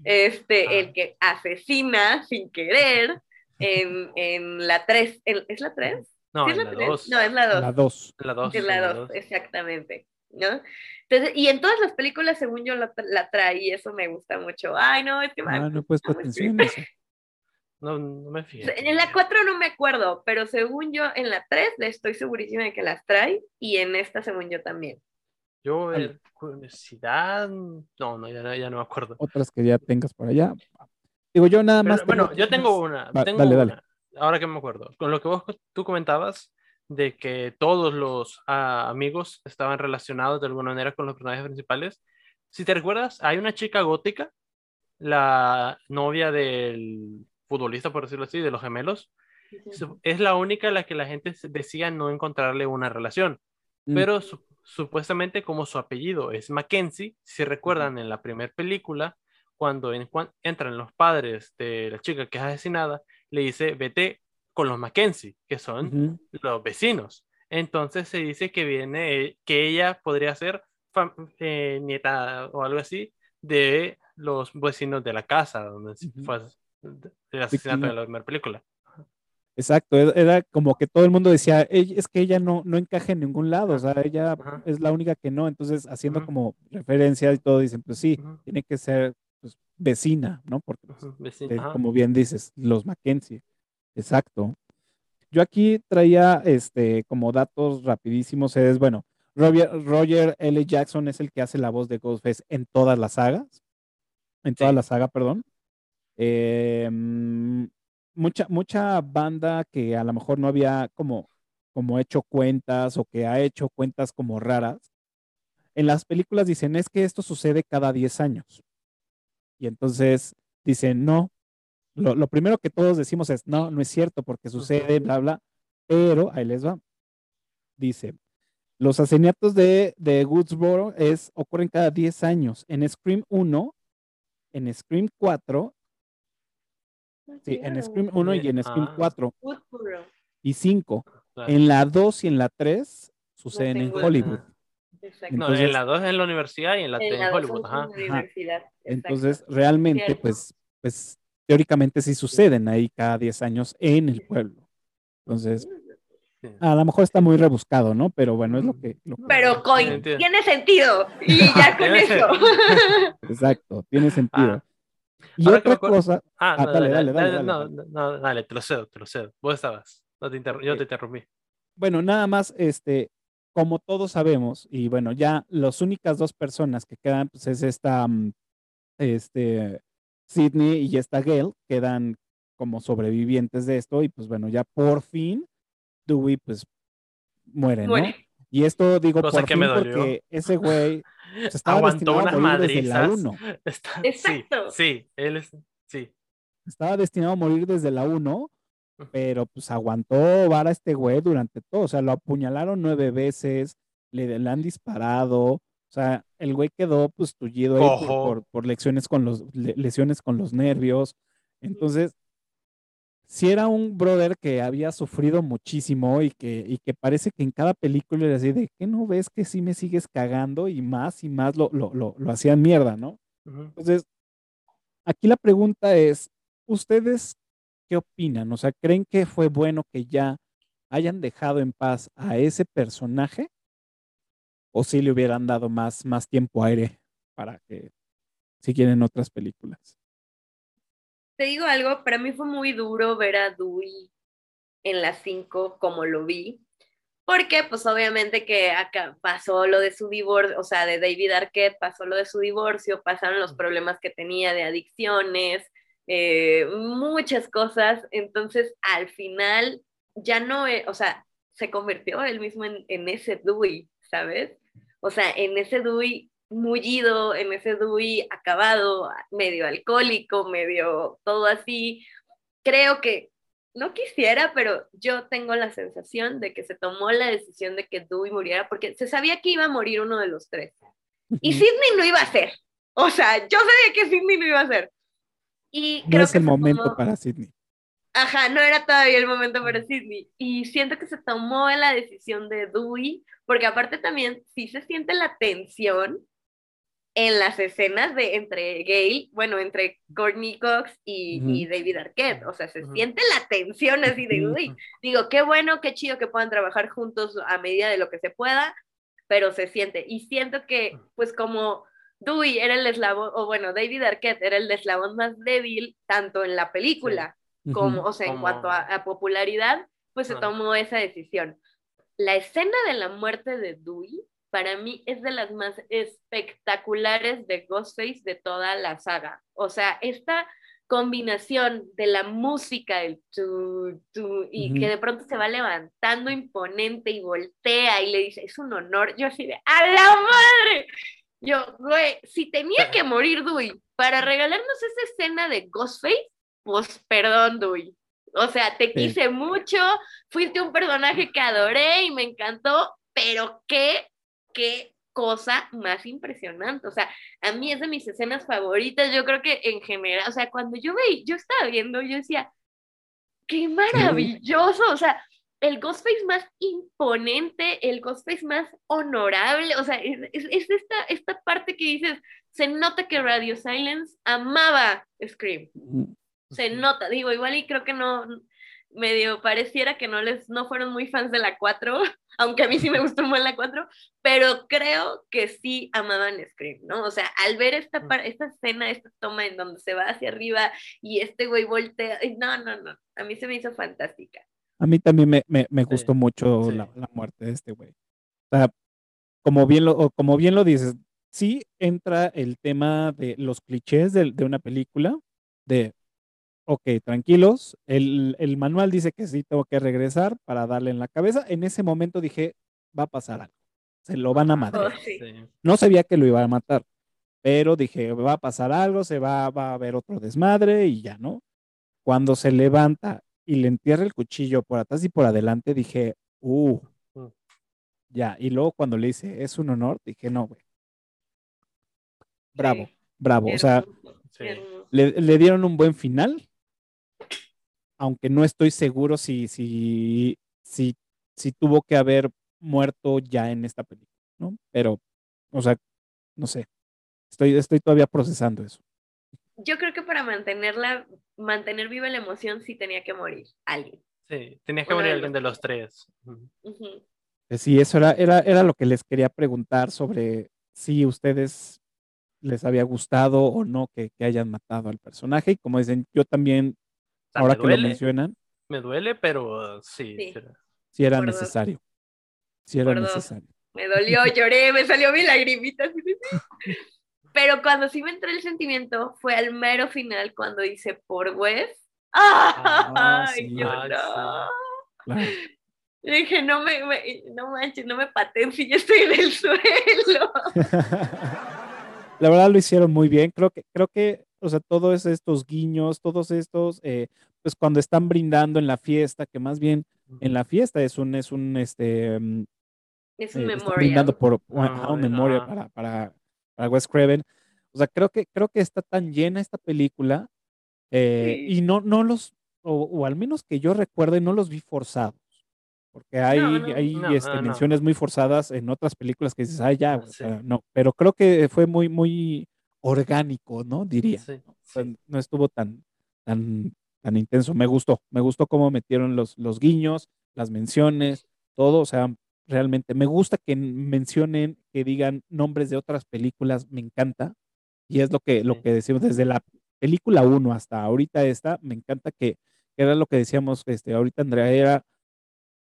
este, Ah. el que asesina sin querer en, en la 3. ¿Es la 3? No, ¿Sí en es la tres? 2. No, es la 2. La 2. La 2. Es la 2, exactamente. ¿no? Entonces, y en todas las películas, según yo, la, la trae y eso me gusta mucho. Ay, no, es que me Ah, no he puesto atención en eso. No, no me fijé. En la 4 no me acuerdo, pero según yo, en la 3 estoy segurísima de que las trae y en esta, según yo, también. Yo, eh, curiosidad. No, no, ya, no- ya no me acuerdo. Otras que ya tengas por allá. Digo, yo nada más. Pero, bueno, tengo- yo tengo una. Va- tengo dale, dale. una. Ahora que me acuerdo. Con lo que vos tú comentabas de que todos los ah, amigos estaban relacionados de alguna manera con los personajes principales. Si te recuerdas, hay una chica gótica, la novia del futbolista, por decirlo así, de los gemelos. Es la única a la que la gente decía no encontrarle una relación. Mm, Pero su- supuestamente como su apellido es Mackenzie, si recuerdan en la primera película, cuando en- cuan- entran los padres de la chica que es asesinada, le dice, vete con los Mackenzie, que son los vecinos. Entonces se dice que viene, que ella podría ser eh, nieta o algo así de los vecinos de la casa donde fue el asesinato de la primera película. Exacto, era- como que todo el mundo decía, "Ey, es que ella no, no encaja en ningún lado, o sea, ella Ajá. es la única que no, entonces haciendo como referencia y todo, dicen, pues sí, tiene que ser pues, vecina, ¿no? Porque, pues, eh, como bien dices, los Mackenzie, exacto. Yo aquí traía, este, como datos rapidísimos, es, bueno, Roger, Roger L. Jackson es el que hace la voz de Ghostface en todas las sagas, en toda Sí. la saga, perdón. Eh, mm, mucha, mucha banda que a lo mejor no había como, como hecho cuentas o que ha hecho cuentas como raras. En las películas dicen, es que esto sucede cada 10 años. Y entonces dicen, no. Lo, primero que todos decimos es, no, no es cierto porque sucede, bla, bla. Pero ahí les va. Dice, Los asesinatos de, de Woodsboro es, ocurren cada 10 años. En Scream 1, en Scream 4, sí, en Scream 1 y en Scream Ah. 4 Woodboro. y 5. Claro. En la 2 y en la 3 suceden en Hollywood. Exacto. No, entonces- en la 2 en la universidad y en la En 3 la en dos Hollywood. Ajá. en universidad. Entonces, realmente, Cierto. pues, pues, teóricamente sí suceden ahí cada 10 años en el pueblo. Entonces, a lo mejor está muy rebuscado, ¿no? Pero bueno, es lo que... lo que- Pero coin, tiene sentido. Y ya con eso. Exacto, tiene sentido. Ah. Y Ahora otra cosa, Ah, Ah, no, dale, dale, dale, dale, dale, no, dale. no, no, dale, te lo cedo, te lo cedo. Vos estabas. No te Yo te interrumpí. bueno, nada más, este, como todos sabemos, y bueno, ya las únicas dos personas que quedan, pues es esta, mm, este, Sidney y esta Gail, quedan como sobrevivientes de esto, y pues bueno, ya por fin, Dewey, pues, muere, ¿no? Muere. Y esto digo Cosa por que fin me dolió. porque ese güey pues, estaba Aguantó destinado a unas morir desde la madrizas. 1. Está- Exacto. Sí, sí, él es. Sí. Estaba destinado a morir desde la 1, Ujú. pero pues aguantó vara este güey durante todo. O sea, lo apuñalaron nueve veces, le, le han disparado. O sea, el güey quedó pues tullido ahí por, por- por lecciones con los, le- lesiones con los nervios. Entonces, si era un brother que había sufrido muchísimo y que, y que parece que en cada película era así de que no ves que sí me sigues cagando y más y más lo, lo, lo, lo hacían mierda, ¿no? Entonces, aquí la pregunta es, ¿ustedes qué opinan? O sea, ¿creen que fue bueno que ya hayan dejado en paz a ese personaje? ¿O si le hubieran dado más, más tiempo aire para que siguieran otras películas? Te digo algo, para mí fue muy duro ver a Dewey en las 5 como lo vi. Porque, pues obviamente que acá pasó lo de su divorcio, o sea, de David Arquette, pasó lo de su divorcio, pasaron los problemas que tenía de adicciones, eh, muchas cosas. Entonces, al final, ya no, e- o sea, se convirtió él mismo en, en ese Dewey, ¿sabes? O sea, en ese Dewey mullido, en ese Dewey acabado, medio alcohólico, medio todo así. Creo que no quisiera, pero yo tengo la sensación de que se tomó la decisión de que Dewey muriera porque se sabía que iba a morir uno de los tres. Y. Sidney no iba a ser. O sea, yo sabía que Sidney no iba a ser. Y No creo es que el momento tomó- para Sidney. Ajá, no era todavía el momento para Sidney. Y siento que se tomó la decisión de Dewey, porque aparte también sí se siente la tensión en las escenas de entre Gail, bueno, entre Courtney Cox y, David Arquette. O sea, se siente la tensión así de, uy, digo, qué bueno, qué chido que puedan trabajar juntos a medida de lo que se pueda, pero se siente. Y siento que, pues como Dewey era el eslabón, o bueno, David Arquette era el eslabón más débil, tanto en la película como, o sea, en cuanto a, a popularidad, pues se Ah. tomó esa decisión. La escena de la muerte de Dewey, para mí, es de las más espectaculares de Ghostface de toda la saga. O sea, esta combinación de la música, el tu, tu, y Ujú. que de pronto se va levantando imponente y voltea y le dice, es un honor, yo así de, ¡a la madre! Yo, güey, si tenía que morir Dewey para regalarnos esa escena de Ghostface, pues perdón, Dewey. O sea, te Sí. quise mucho, fuiste un personaje que adoré y me encantó, pero qué, qué cosa más impresionante. O sea, a mí es de mis escenas favoritas. Yo creo que en general, o sea, cuando yo veía, yo estaba viendo, yo decía, qué maravilloso. O sea, el Ghostface más imponente, el Ghostface más honorable. O sea, es, es- es esta, esta parte que dices, se nota que Radio Silence amaba Scream Ujú. se nota, digo, igual y creo que no, medio pareciera que no les, no fueron muy fans de la 4, aunque a mí sí me gustó muy la 4, pero creo que sí amaban Scream, ¿no? O sea, al ver esta, par- esta escena, esta toma en donde se va hacia arriba y este güey voltea, no, no, no, a mí se me hizo fantástica. A mí también me, me- me gustó mucho sí. la, la muerte de este güey. O sea, como bien lo, como bien lo dices, sí entra el tema de los clichés de, de una película, de, ok, tranquilos, el, el manual dice que sí tengo que regresar para darle en la cabeza. En ese momento dije, va a pasar algo, se lo van a Oh, sí. Sí. No sabía que lo iba a matar, pero dije, va a pasar algo, se va, va a haber otro desmadre y ya, ¿no? Cuando se levanta y le entierra el cuchillo por atrás y por adelante, dije, uh, Mm. Ya, y luego cuando le dice, es un honor, dije, no, güey. Bravo, bravo. O sea, Sí. le, le dieron un buen final, aunque no estoy seguro si, si, si, si tuvo que haber muerto ya en esta película, ¿no? Pero, o sea, no sé. Estoy, estoy todavía procesando eso. Yo creo que para mantenerla, mantener viva la emoción sí tenía que morir alguien. Sí, tenías que Uno morir de alguien de los tres. Pues sí, eso era, era, era lo que les quería preguntar sobre si ustedes les había gustado o no que, que hayan matado al personaje. Y como dicen, yo también, ahora me que lo mencionan, me duele, pero sí. Sí. sí. sí era Por dos. necesario. Sí era Por dos. necesario. Me dolió, lloré, me salió mi lagrimita. sí. Pero cuando sí me entró el sentimiento fue al mero final cuando dice por Wes. Ah, ¡Ay, sí. yo Ay, no! Claro. Y dije, no me, me- no manches, no me pateen si ya estoy en el suelo. La verdad lo hicieron muy bien. Creo que, creo que, o sea, todos estos guiños, todos estos, eh, pues cuando están brindando en la fiesta, que más bien en la fiesta es un, es un, este, mm, Es un eh, memorial. brindando por Ah, un memorial, para, para, para Wes Craven. O sea, creo que, creo que está tan llena esta película eh, Sí. y no, no los, o, o al menos que yo recuerde, no los vi forzados. Porque hay, no. hay No, este, no, no. menciones muy forzadas en otras películas que dices, ay, ya, Ah, güey", o sí. sea, no, pero creo que fue muy, muy orgánico, ¿no? Diría. Sí, O sea, sí. no estuvo tan, tan, tan intenso. Me gustó, me gustó cómo metieron los, los guiños, las menciones, todo. O sea, realmente me gusta que mencionen, que digan nombres de otras películas, me encanta. Y es lo que, lo que decimos desde la película 1 hasta ahorita esta, me encanta que, que era lo que decíamos este, ahorita, Andrea, era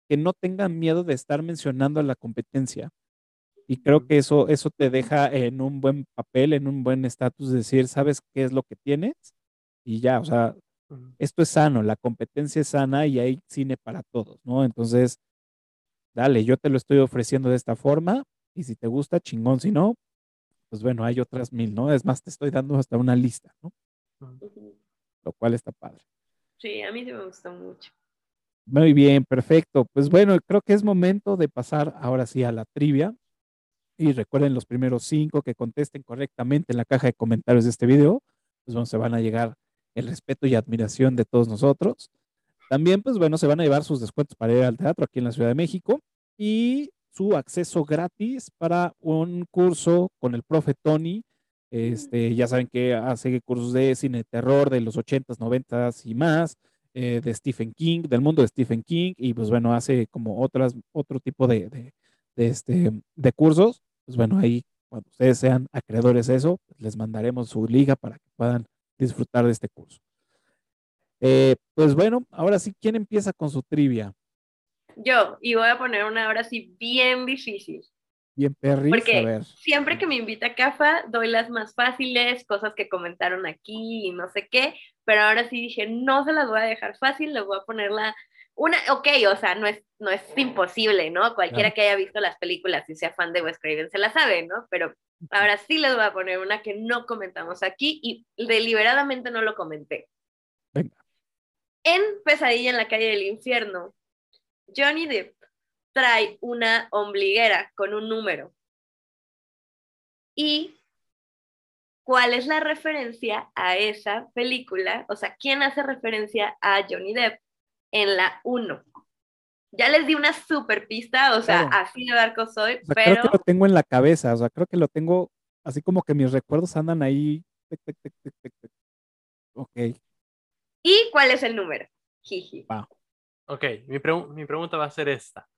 que no tengan miedo de estar mencionando a la competencia. Y creo que eso, eso te deja en un buen papel, en un buen estatus, decir, ¿sabes qué es lo que tienes? Y ya, o sea, esto es sano, la competencia es sana y hay cine para todos, ¿no? Entonces, dale, yo te lo estoy ofreciendo de esta forma y si te gusta, chingón, si no, pues bueno, hay otras mil, ¿no? Es más, te estoy dando hasta una lista, ¿no? Lo cual está padre. Sí, a mí sí me gustó mucho. Muy bien, perfecto. Pues bueno, creo que es momento de pasar ahora sí a la trivia. Y recuerden los primeros cinco que contesten correctamente en la caja de comentarios de este video, pues bueno, se van a llegar el respeto y admiración de todos nosotros. También, pues bueno, se van a llevar sus descuentos para ir al teatro aquí en la Ciudad de México y su acceso gratis para un curso con el profe Tony. Este, ya saben que hace cursos de cine de terror de los 80s, 90s y más, eh, de Stephen King, del mundo de Stephen King, y pues bueno, hace como otras, otro tipo de, de, de este, de cursos. Pues bueno, ahí cuando ustedes sean acreedores de eso, pues les mandaremos su liga para que puedan disfrutar de este curso. Eh, pues bueno, ahora sí, ¿quién empieza con su trivia? Yo, y voy a poner una ahora sí bien difícil. Bien, Perry, Porque a ver. siempre que me invita a CAFA, doy las más fáciles, cosas que comentaron aquí y no sé qué, pero ahora sí dije, no se las voy a dejar fácil, les voy a poner la... Una, ok, o sea, no es, no es imposible, ¿no? Cualquiera que haya visto las películas y sea fan de Wes Craven se la sabe, ¿no? Pero ahora sí les voy a poner una que no comentamos aquí y deliberadamente no lo comenté. Venga. En Pesadilla en la calle del infierno, Johnny Depp trae una ombliguera con un número. ¿Y cuál es la referencia a esa película? O sea, ¿quién hace referencia a Johnny Depp en la 1? Ya les di una super pista, o sea, Claro. así de barco soy, O sea, pero creo que lo tengo en la cabeza, o sea, creo que lo tengo así como que mis recuerdos andan ahí. tic, tic, tic, tic, tic, tic. Ok, ¿y cuál es el número? Jiji. Ok, mi, pregu- mi pregunta va a ser esta.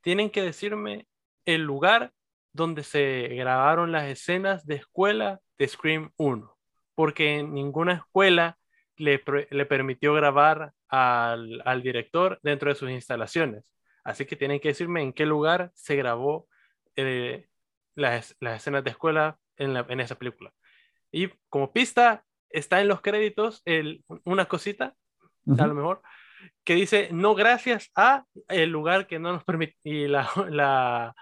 Tienen que decirme el lugar donde se grabaron las escenas de escuela de Scream 1, porque en ninguna escuela le, le permitió grabar al, al director dentro de sus instalaciones. Así que tienen que decirme en qué lugar se grabó eh, las, las escenas de escuela en, la- en esa película. Y como pista, está en los créditos el- una cosita, a Ujú. lo mejor, que dice no gracias a el lugar que no nos permitió y la, la,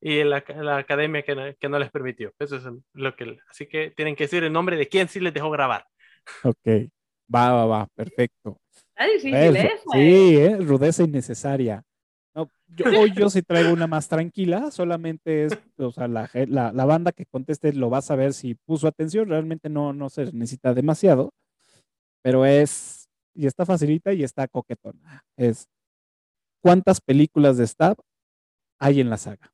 y la, la academia que no, que no les permitió. Eso es lo que. Así que tienen que decir el nombre de quién sí les dejó grabar. ok. Va, va, va, perfecto. Está difícil Es- esa, ¿eh? sí, ¿eh? rudeza innecesaria. No, yo, hoy yo sí traigo una más tranquila, solamente es, o sea, la, la- la banda que conteste lo va a saber si puso atención, realmente no, no se necesita demasiado, pero es, y está facilita y está coquetona. Es, ¿cuántas películas de Stab hay en la saga?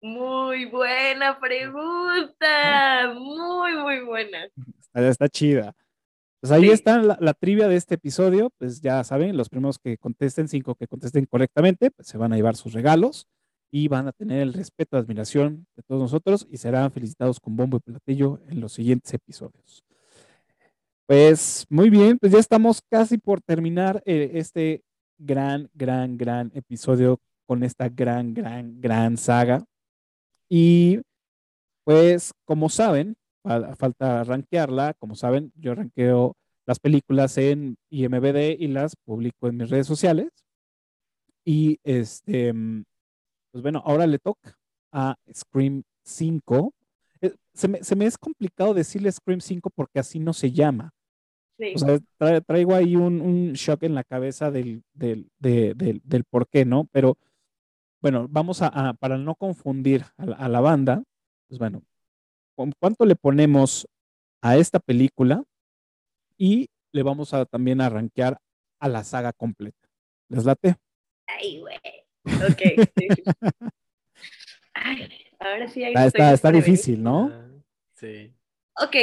Muy buena pregunta. Muy, muy buena. Está, está chida. Pues ahí Sí. está la, la trivia de este episodio, pues ya saben, los primeros que contesten, cinco que contesten correctamente, pues se van a llevar sus regalos y van a tener el respeto, admiración de todos nosotros y serán felicitados con bombo y platillo en los siguientes episodios. Pues muy bien, pues ya estamos casi por terminar eh, este gran, gran, gran episodio con esta gran, gran, gran saga. Y pues como saben, falta rankearla, como saben, yo ranqueo las películas en IMBD y las publico en mis redes sociales. Y este, mm, pues bueno, ahora le toca a Scream 5. Eh, Se me, se me es complicado decirle Scream 5 porque así no se llama. Sí. O sea, tra- traigo ahí un, un shock en la cabeza del, del, de- del, del por qué, ¿no? Pero bueno, vamos a, a- para no confundir a la, a la banda, pues bueno, ¿con ¿cuánto le ponemos a esta película? Y le vamos a también a rankear a la saga completa. ¿Les late? Ay, güey. Ok. sí. Ay, ahora sí. ahí Está, está, difícil, ¿no? Ah, Sí. Ok.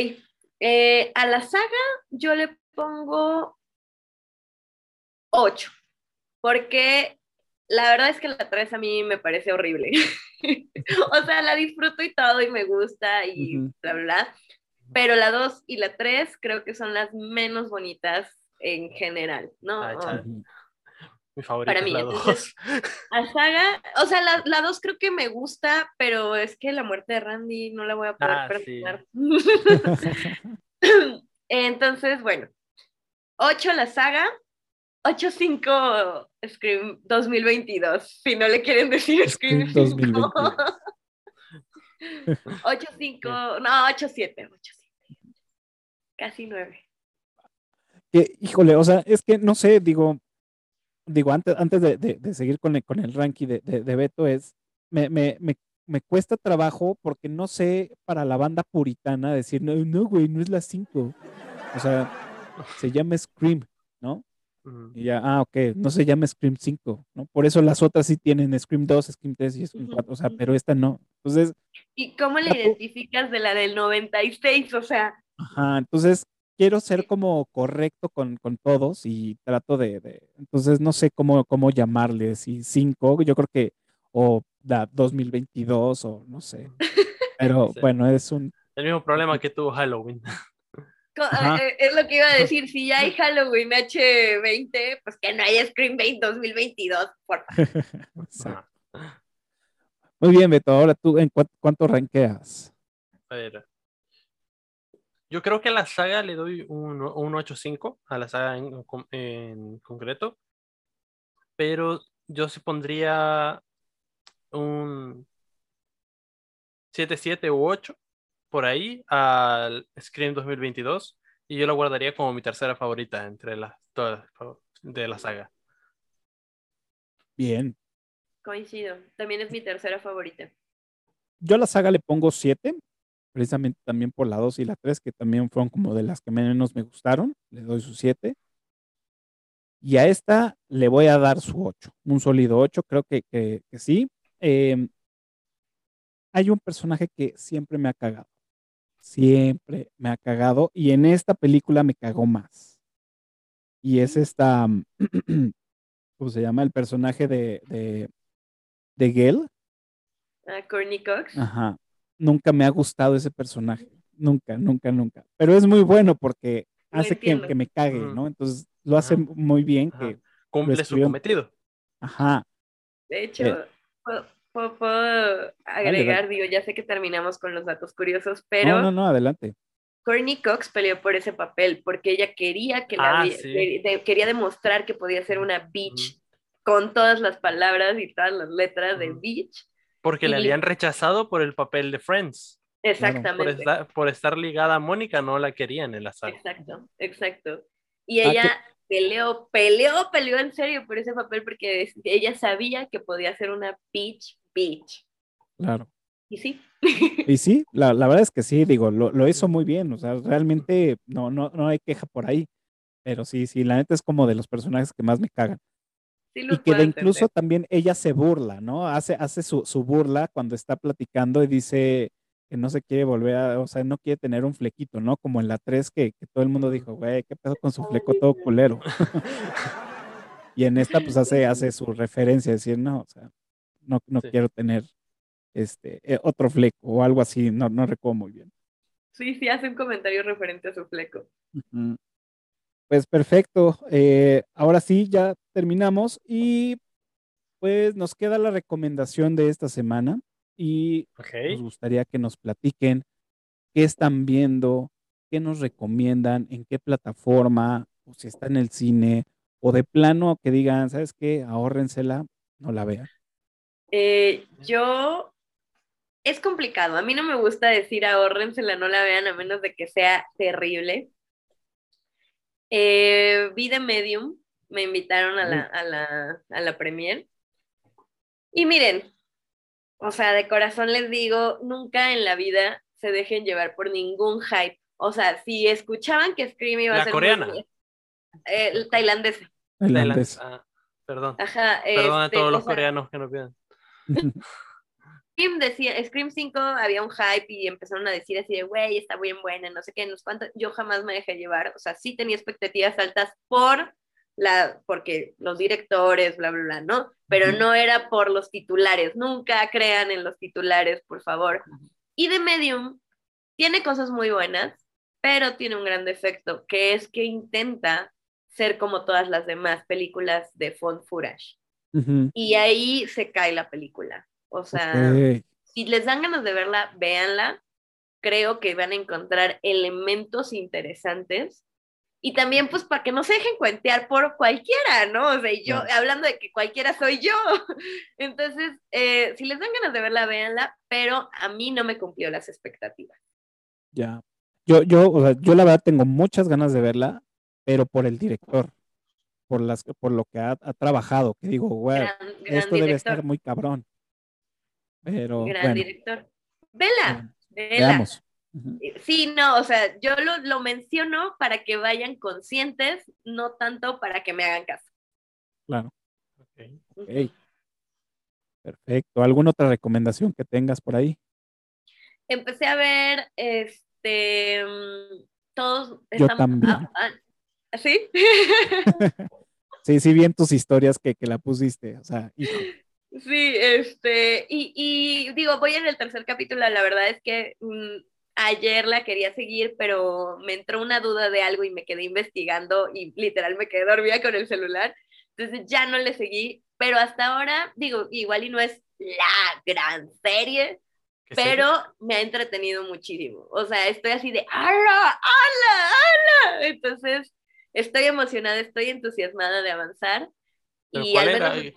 eh, a la saga yo le pongo 8. Porque la verdad es que la 3 a mí me parece horrible. o sea, la disfruto y todo y me gusta y bla, bla, bla. Pero la 2 y la 3 creo que son las menos bonitas en general, ¿no? Ay. Ujú. Mi favorita Para es mí, la entonces- 2. A saga, o sea, la, la 2 creo que me gusta, pero es que la muerte de Randy no la voy a poder Ah, sí. perdonar. Entonces, bueno, 8 la saga, 8-5 Scream 2022, si no le quieren decir Scream, Scream 5. 2022. 8-5, no, 8-7, 8-7. Casi 9. que, híjole, o sea, es que no sé, digo, digo, antes, antes de, de- de seguir con el, con el ranking de, de- de Beto, es, me, me, me, me cuesta trabajo porque no sé para la banda puritana decir, no, no, güey, no es la 5. O sea, se llama Scream, ¿no? Y ya, ah, ok, no se llama Scream 5, ¿no? Por eso las otras sí tienen Scream 2, Scream 3 y Scream Ujú, 4, o sea, pero esta no. Entonces, ¿Y cómo La identificas de la del 96? O sea, Ajá, entonces quiero ser como correcto con, con todos y trato de, de- entonces no sé cómo, cómo llamarle, si 5, yo creo que, o da 2022 o no sé, pero Sí. bueno, es un, El mismo problema que tuvo Halloween. Ajá. Es lo que iba a decir, si ya hay Halloween H20, pues que no hay Scream 20 2022, por favor. Muy bien, Beto, ahora tú, ¿en cuánto, cuánto ranqueas? A ver. Yo creo que a la saga le doy un, un 8.5 a la saga en concreto. Pero yo sí pondría un 7.7 u 8 por ahí al Scream 2022. Y yo lo guardaría como mi tercera favorita entre las todas de la saga. Bien, Coincido, también es mi tercera favorita. yo a la saga le pongo 7, precisamente también por la 2 y la 3, que también fueron como de las que menos me gustaron, le doy su 7. Y a esta le voy a dar su 8, un sólido 8, creo que, que- que sí. Eh, hay un personaje que siempre me ha cagado, siempre me ha cagado, y en esta película me cagó más. Y es esta, ¿cómo se llama? El personaje de, de, de Gale. Ah, Courtney Cox. Ajá. Nunca me ha gustado ese personaje. Nunca, nunca, nunca. Pero es muy bueno porque hace que, me cague. ¿no? Entonces lo hace Ajá. muy bien que, Cumple su cometido. ajá, De hecho, Eh. puedo, puedo- puedo agregar, digo, ya sé que terminamos con los datos curiosos, pero no, no, no, adelante. Courtney Cox peleó por ese papel porque ella quería que la Ah, sí. de- de- quería demostrar que podía ser una bitch con todas las palabras y todas las letras de Ujú. bitch. Porque le Y- habían rechazado por el papel de Friends. Por Exactamente. estar, por estar ligada a Mónica, no la querían en la saga. Exacto, exacto. Y Ah, ella peleó, peleó, peleó en serio por ese papel porque ella sabía que podía ser una bitch, bitch. Claro. Y sí. Y sí, la, la verdad es que sí, digo, lo, lo hizo muy bien, o sea, realmente no, no, no hay queja por ahí, pero sí, sí, la neta es como de los personajes que más me cagan. sí Y que de incluso también ella se burla, ¿no? Hace, hace su, su burla cuando está platicando y dice que no se quiere volver a, o sea, no quiere tener un flequito, ¿no? Como en la 3 que, que todo el mundo dijo, güey, ¿qué pedo con su fleco todo culero? y en esta pues hace, hace su referencia, decir, no, o sea, no, no Sí. quiero tener este eh, otro fleco o algo así, no, no recuerdo muy bien. Sí, sí, hace un comentario referente a su fleco. Pues perfecto. eh, ahora sí, ya terminamos y pues nos queda la recomendación de esta semana y nos gustaría que nos platiquen qué están viendo, qué nos recomiendan, en qué plataforma, o si está en el cine, o de plano que digan, ¿sabes qué? Ahórrensela, no la vean. Eh, yo. Es complicado. A mí no me gusta decir ahórrensela, no la vean, a menos de que sea terrible. Eh, vi The Medium, me invitaron a la, a la, a la premier. Y miren, o sea, de corazón les digo, nunca en la vida se dejen llevar por ningún hype. O sea, si escuchaban que Scream iba a La ser coreana. muy- eh, el tailandés. Tailandés. Ah, perdón. Ajá. Perdón a este, todos los sea, coreanos que nos vean. Scream decía, Scream 5 había un hype y empezaron a decir así de, güey, está bien buena, no sé qué, no sé cuánto. Yo jamás me dejé llevar, o sea, sí tenía expectativas altas por la, porque los directores, bla, bla, bla, ¿no? Pero no era por los titulares, nunca crean en los titulares, por favor. Y The Medium tiene cosas muy buenas, pero tiene un gran defecto, que es que intenta ser como todas las demás películas de Font Y ahí se cae la película. O sea, si les dan ganas de verla, véanla. Creo que van a encontrar elementos interesantes. Y también, pues, para que no se dejen cuentear por cualquiera, ¿no? O sea, yo, hablando de que cualquiera soy yo. Entonces, eh, si les dan ganas de verla, véanla, pero a mí no me cumplió las expectativas. Ya. Yo, yo, o sea, yo la verdad tengo muchas ganas de verla, pero por el director, por las, por lo que ha, ha trabajado, que digo, Gran, gran esto debe estar muy cabrón. Pero gran bueno, director. Vela, bueno, vela. veamos. Ujú. Sí, no, o sea, yo lo, lo menciono para que vayan conscientes, no tanto para que me hagan caso. Claro, Ok. ok. Perfecto. ¿Alguna otra recomendación que tengas por ahí? Empecé a ver, este, mm, todos Yo estamos- también. ah, ah, ¿Sí? Sí, sí, vi en tus historias que, que la pusiste. O sea, hijo, Sí, este, y, y digo, voy en el tercer capítulo, la verdad es que mm, ayer la quería seguir, pero me entró una duda de algo y me quedé investigando y literal me quedé dormida con el celular, entonces ya no le seguí, pero hasta ahora, digo, igual y no es la gran serie, ¿Qué pero me ha entretenido muchísimo, o sea, estoy así de, ¡ala, ala, ala! Entonces, estoy emocionada, estoy entusiasmada de avanzar. Y ¿Cuál al era? menos,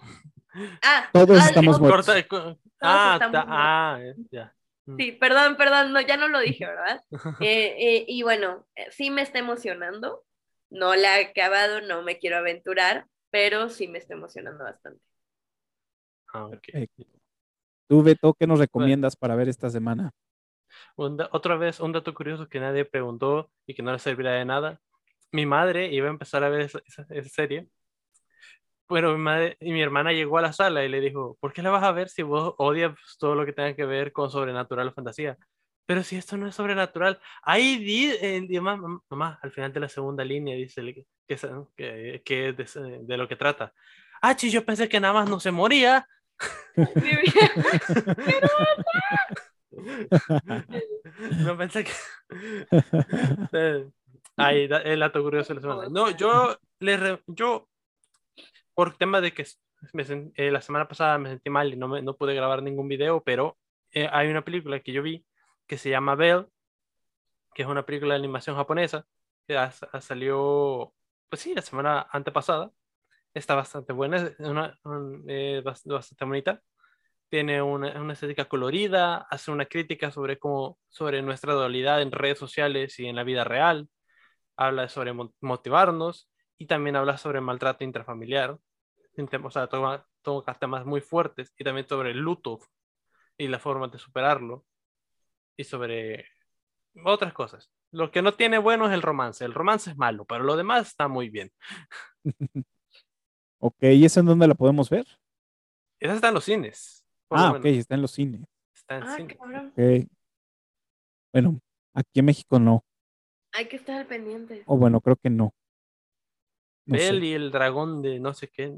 ah, Todos ah, estamos muertos. Corta- ah, estamos ta- muertos. ah, eh, ya. Sí, perdón, perdón, no, ya no lo dije, ¿verdad? Eh, eh, y bueno, sí me está emocionando. No la he acabado, no me quiero aventurar, pero sí me está emocionando bastante. Ah, ok. perfecto. Tú, Beto, ¿qué nos recomiendas para ver esta semana? Otra vez, un dato curioso que nadie preguntó y que no le servirá de nada. Mi madre iba a empezar a ver esa, esa- esa serie, pero mi madre y mi hermana llegó a la sala y le dijo, ¿por qué la vas a ver si vos odias todo lo que tenga que ver con sobrenatural o fantasía? Pero si esto no es sobrenatural, ahí di, eh, di- mamá, mamá, al final de la segunda línea dice que, que, es- que- que es de, de lo que trata. Ah, chi, yo pensé que nada más no se moría. No pensé que. Ahí, el dato curioso de la semana. No, yo, le re- yo, por tema de que me eh, la semana pasada me sentí mal y no, me- no pude grabar ningún video, pero eh, hay una película que yo vi que se llama Belle, que es una película de animación japonesa, que ha- ha salió, pues sí, la semana antepasada. Está bastante buena, es una, un- eh, bas- bastante bonita tiene una, una estética colorida, hace una crítica sobre cómo, sobre nuestra dualidad en redes sociales y en la vida real, habla sobre mo- motivarnos y también habla sobre maltrato intrafamiliar, o sea, toca, toca temas muy fuertes y también sobre el luto y la forma de superarlo y sobre otras cosas. Lo que no tiene bueno es el romance. El romance es malo, pero lo demás está muy bien. ok, ¿y esa en dónde la podemos ver? Esa está en los cines. Ah, ok, está en los cines. Está en Ah, cine. cabrón. Ok. Bueno, aquí en México no. Hay que estar al pendiente. O bueno, creo que no. No sé. Bell y el dragón de no sé qué.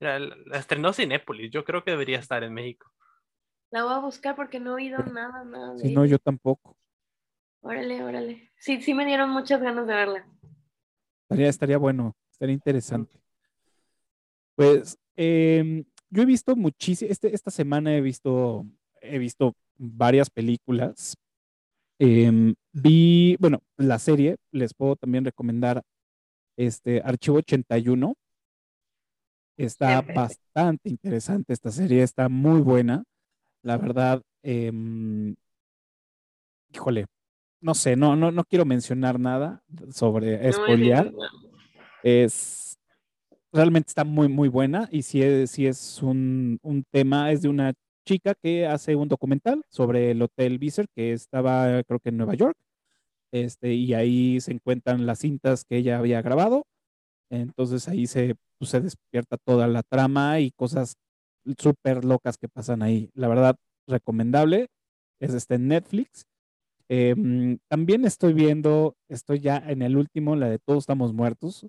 Mira, la estrenó Cinépolis. Yo creo que debería estar en México. La voy a buscar porque no he oído nada, nada. Si no, yo tampoco. Órale, órale. Sí, sí me dieron muchas ganas de verla. Estaría, estaría bueno, estaría interesante. Pues em, yo he visto muchísimas, este, esta semana he visto, he visto varias películas. Em, vi, bueno, la serie, les puedo también recomendar este Archivo 81. Está bastante interesante esta serie, está muy buena. La verdad, em, híjole, no sé, no, no, no quiero mencionar nada sobre No nada. Es realmente está muy, muy buena. Y si es, si es un, un tema, es de una chica que hace un documental sobre el Hotel Viser, que estaba, creo que en Nueva York. Este, y ahí se encuentran las cintas que ella había grabado. Entonces ahí se, pues, se despierta toda la trama y cosas súper locas que pasan ahí. La verdad, recomendable. Es este Netflix. Em, también estoy viendo, estoy ya en el último, la de Todos estamos muertos,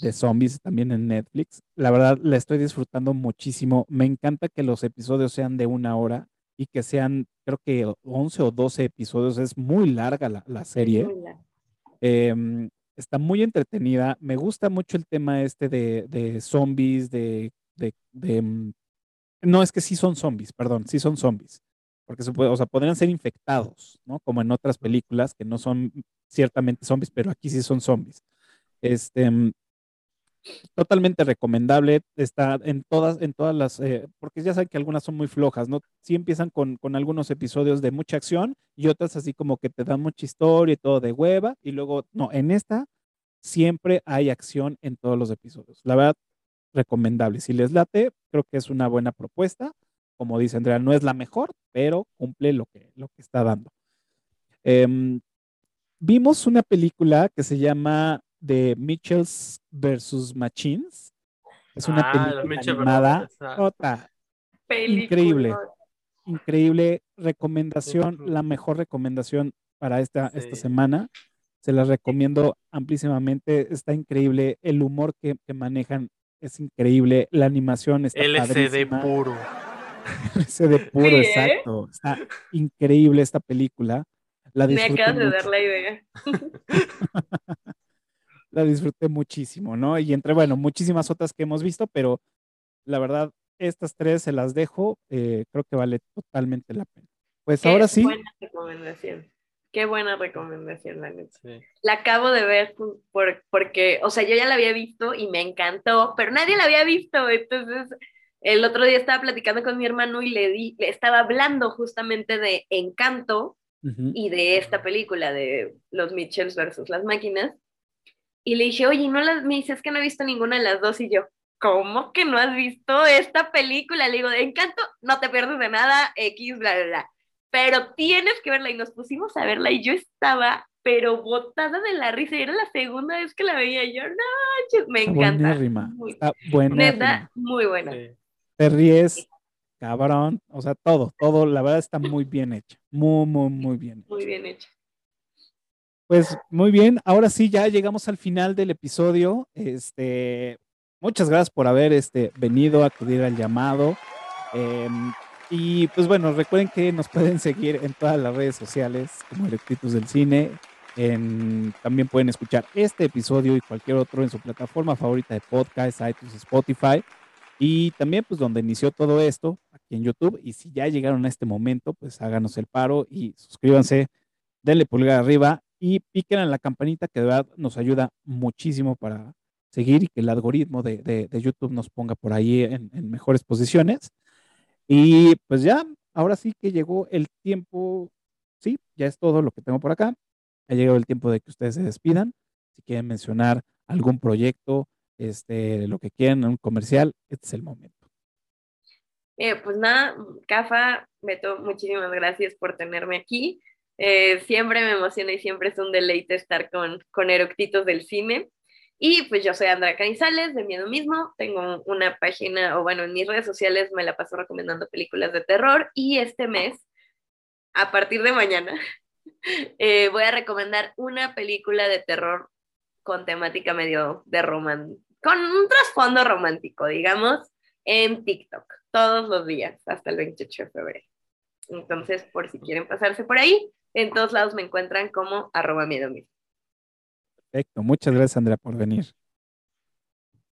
de zombies, también en Netflix. La verdad, la estoy disfrutando muchísimo. Me encanta que los episodios sean de una hora y que sean, creo que 11 o 12 episodios. Es muy larga la, la serie. Muy larga. Em, está muy entretenida. Me gusta mucho el tema este de, de zombies, de, de, de, mm, No, es que sí son zombies, perdón, sí son zombies. Porque se puede, o sea, podrían ser infectados, ¿no? Como en otras películas que no son ciertamente zombies, pero aquí sí son zombies. Este, mm, totalmente recomendable. Está en todas, en todas las, eh, porque ya saben que algunas son muy flojas, ¿no? Sí empiezan con, con algunos episodios de mucha acción y otras así como que te dan mucha historia y todo de hueva. Y luego, no, en esta siempre hay acción en todos los episodios. La verdad, recomendable. Si les late, creo que es una buena propuesta. Como dice Andrea, no es la mejor, pero cumple lo que, lo que está dando. Em, vimos una película que se llama The Mitchells versus Machines. Es una Ah, película Mitchell animada. versus- ah. Película. Increíble. increíble recomendación, la mejor recomendación para esta, esta semana. Se las recomiendo amplísimamente. Está increíble. El humor que, que manejan es increíble. La animación está LCD padrísima. puro. LCD puro, Sí, ¿eh? exacto. Está increíble esta película. La Me acabas de dar la idea. la disfruté muchísimo, ¿no? Y entre, bueno, muchísimas otras que hemos visto, pero la verdad, estas tres se las dejo. eh, creo que vale totalmente la pena. Pues Qué ahora sí, buena recomendación. Qué buena recomendación, la neta. Sí. La acabo de ver por- porque, o sea, yo ya la había visto y me encantó, pero nadie la había visto. Entonces, el otro día estaba platicando con mi hermano y le di, le estaba hablando justamente de Encanto y de esta película de los Mitchells versus las máquinas. Y le dije, oye, ¿y no las, me dice, es que no he visto ninguna de las dos. Y yo, ¿cómo que no has visto esta película? Le digo, de Encanto, no te pierdes de nada, X, bla, bla, bla. Pero tienes que verla. Y nos pusimos a verla y yo estaba, pero botada de la risa. Y era la segunda vez que la veía. Y yo, no, me encanta. buenérrima, Muy- está. Neta, muy buena. Sí. Te ríes, cabrón. O sea, todo, todo, la verdad está muy bien hecha. Muy, muy, muy bien. Muy bien hecha. Pues muy bien, ahora sí ya llegamos al final del episodio. Este, muchas gracias por haber este, venido a acudir al llamado. Em, y pues bueno, recuerden que nos pueden seguir en todas las redes sociales como Electritus del Cine. En- también pueden escuchar este episodio y cualquier otro en su plataforma favorita de podcast, iTunes, Spotify. Y también pues donde inició todo esto, aquí en YouTube. Y si ya llegaron a este momento, pues háganos el paro y suscríbanse denle pulgar arriba y piquen en la campanita que de verdad nos ayuda muchísimo para seguir y que el algoritmo de, de- de YouTube nos ponga por ahí en, en mejores posiciones. Y pues ya, ahora sí que llegó el tiempo, sí, ya es todo lo que tengo por acá. Ha llegado el tiempo de que ustedes se despidan. Si quieren mencionar algún proyecto, este, lo que quieran, un comercial, este es el momento. Eh, pues nada, Cafa, Beto, muchísimas gracias por tenerme aquí. Eh, siempre me emociona y siempre es un deleite estar con, con eructitos del cine. Y pues yo soy Andrea Canizales, de Miedo Mismo. Tengo una página, o bueno, en mis redes sociales me la paso recomendando películas de terror. Y este mes, a partir de mañana, eh, voy a recomendar una película de terror con temática medio de román, con un trasfondo romántico, digamos, en TikTok, todos los días, hasta el 28 de febrero. Entonces, por si quieren pasarse por ahí, en todos lados me encuentran como arroba miedo mismo. Perfecto, muchas gracias Andrea por venir.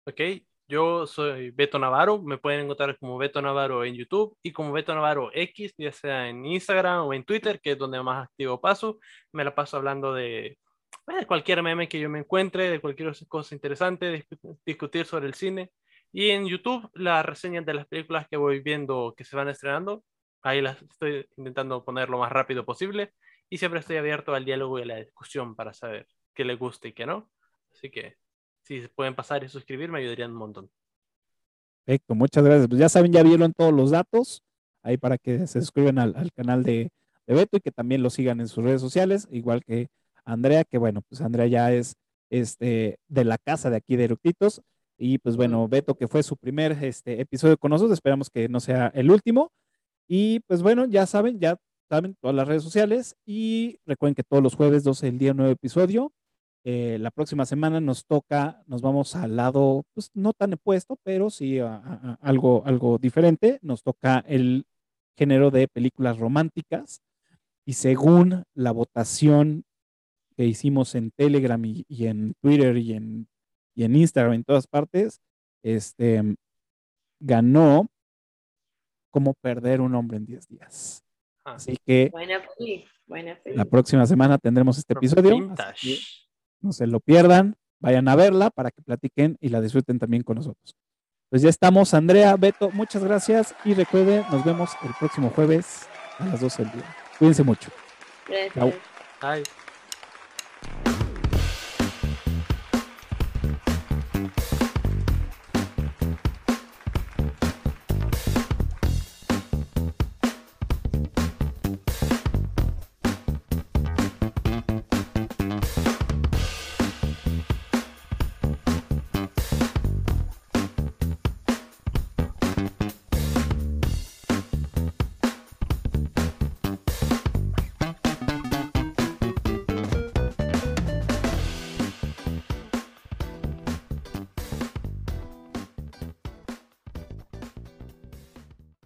Ok, yo soy Beto Navarro, me pueden encontrar como Beto Navarro en YouTube y como Beto Navarro X, ya sea en Instagram o en Twitter, que es donde más activo paso. Me la paso hablando de, de cualquier meme que yo me encuentre, de cualquier cosa interesante, de discutir sobre el cine. Y en YouTube, las reseñas de las películas que voy viendo que se van estrenando, ahí las estoy intentando poner lo más rápido posible. Y siempre estoy abierto al diálogo y a la discusión para saber qué le gusta y qué no. Así que si se pueden pasar y suscribir, me ayudarían un montón. Perfecto, muchas gracias. Pues ya saben, ya vieron todos los datos ahí para que se suscriban al, canal de, de, Beto y que también lo sigan en sus redes sociales, igual que Andrea, que bueno, pues Andrea ya es este, de la casa de aquí de Eructitos. Y pues bueno, Beto, que fue su primer este, episodio con nosotros, esperamos que no sea el último. Y pues bueno, ya saben, ya saben todas las redes sociales. Y recuerden que todos los jueves 12 el día nuevo episodio. Eh, la próxima semana nos toca, nos vamos al lado, pues no tan opuesto, pero sí algo, algo diferente. Nos toca el género de películas románticas. Y según la votación que hicimos en Telegram y, en Twitter y en, y en Instagram, en todas partes, este, ganó como perder un hombre en 10 días. Ah. Así que buena buena la próxima semana tendremos este episodio no se lo pierdan, vayan a verla para que platiquen y la disfruten también con nosotros. Pues ya estamos, Andrea, Beto, muchas gracias y recuerden, nos vemos el próximo jueves a las 12 del día. Cuídense mucho. Gracias. Bye.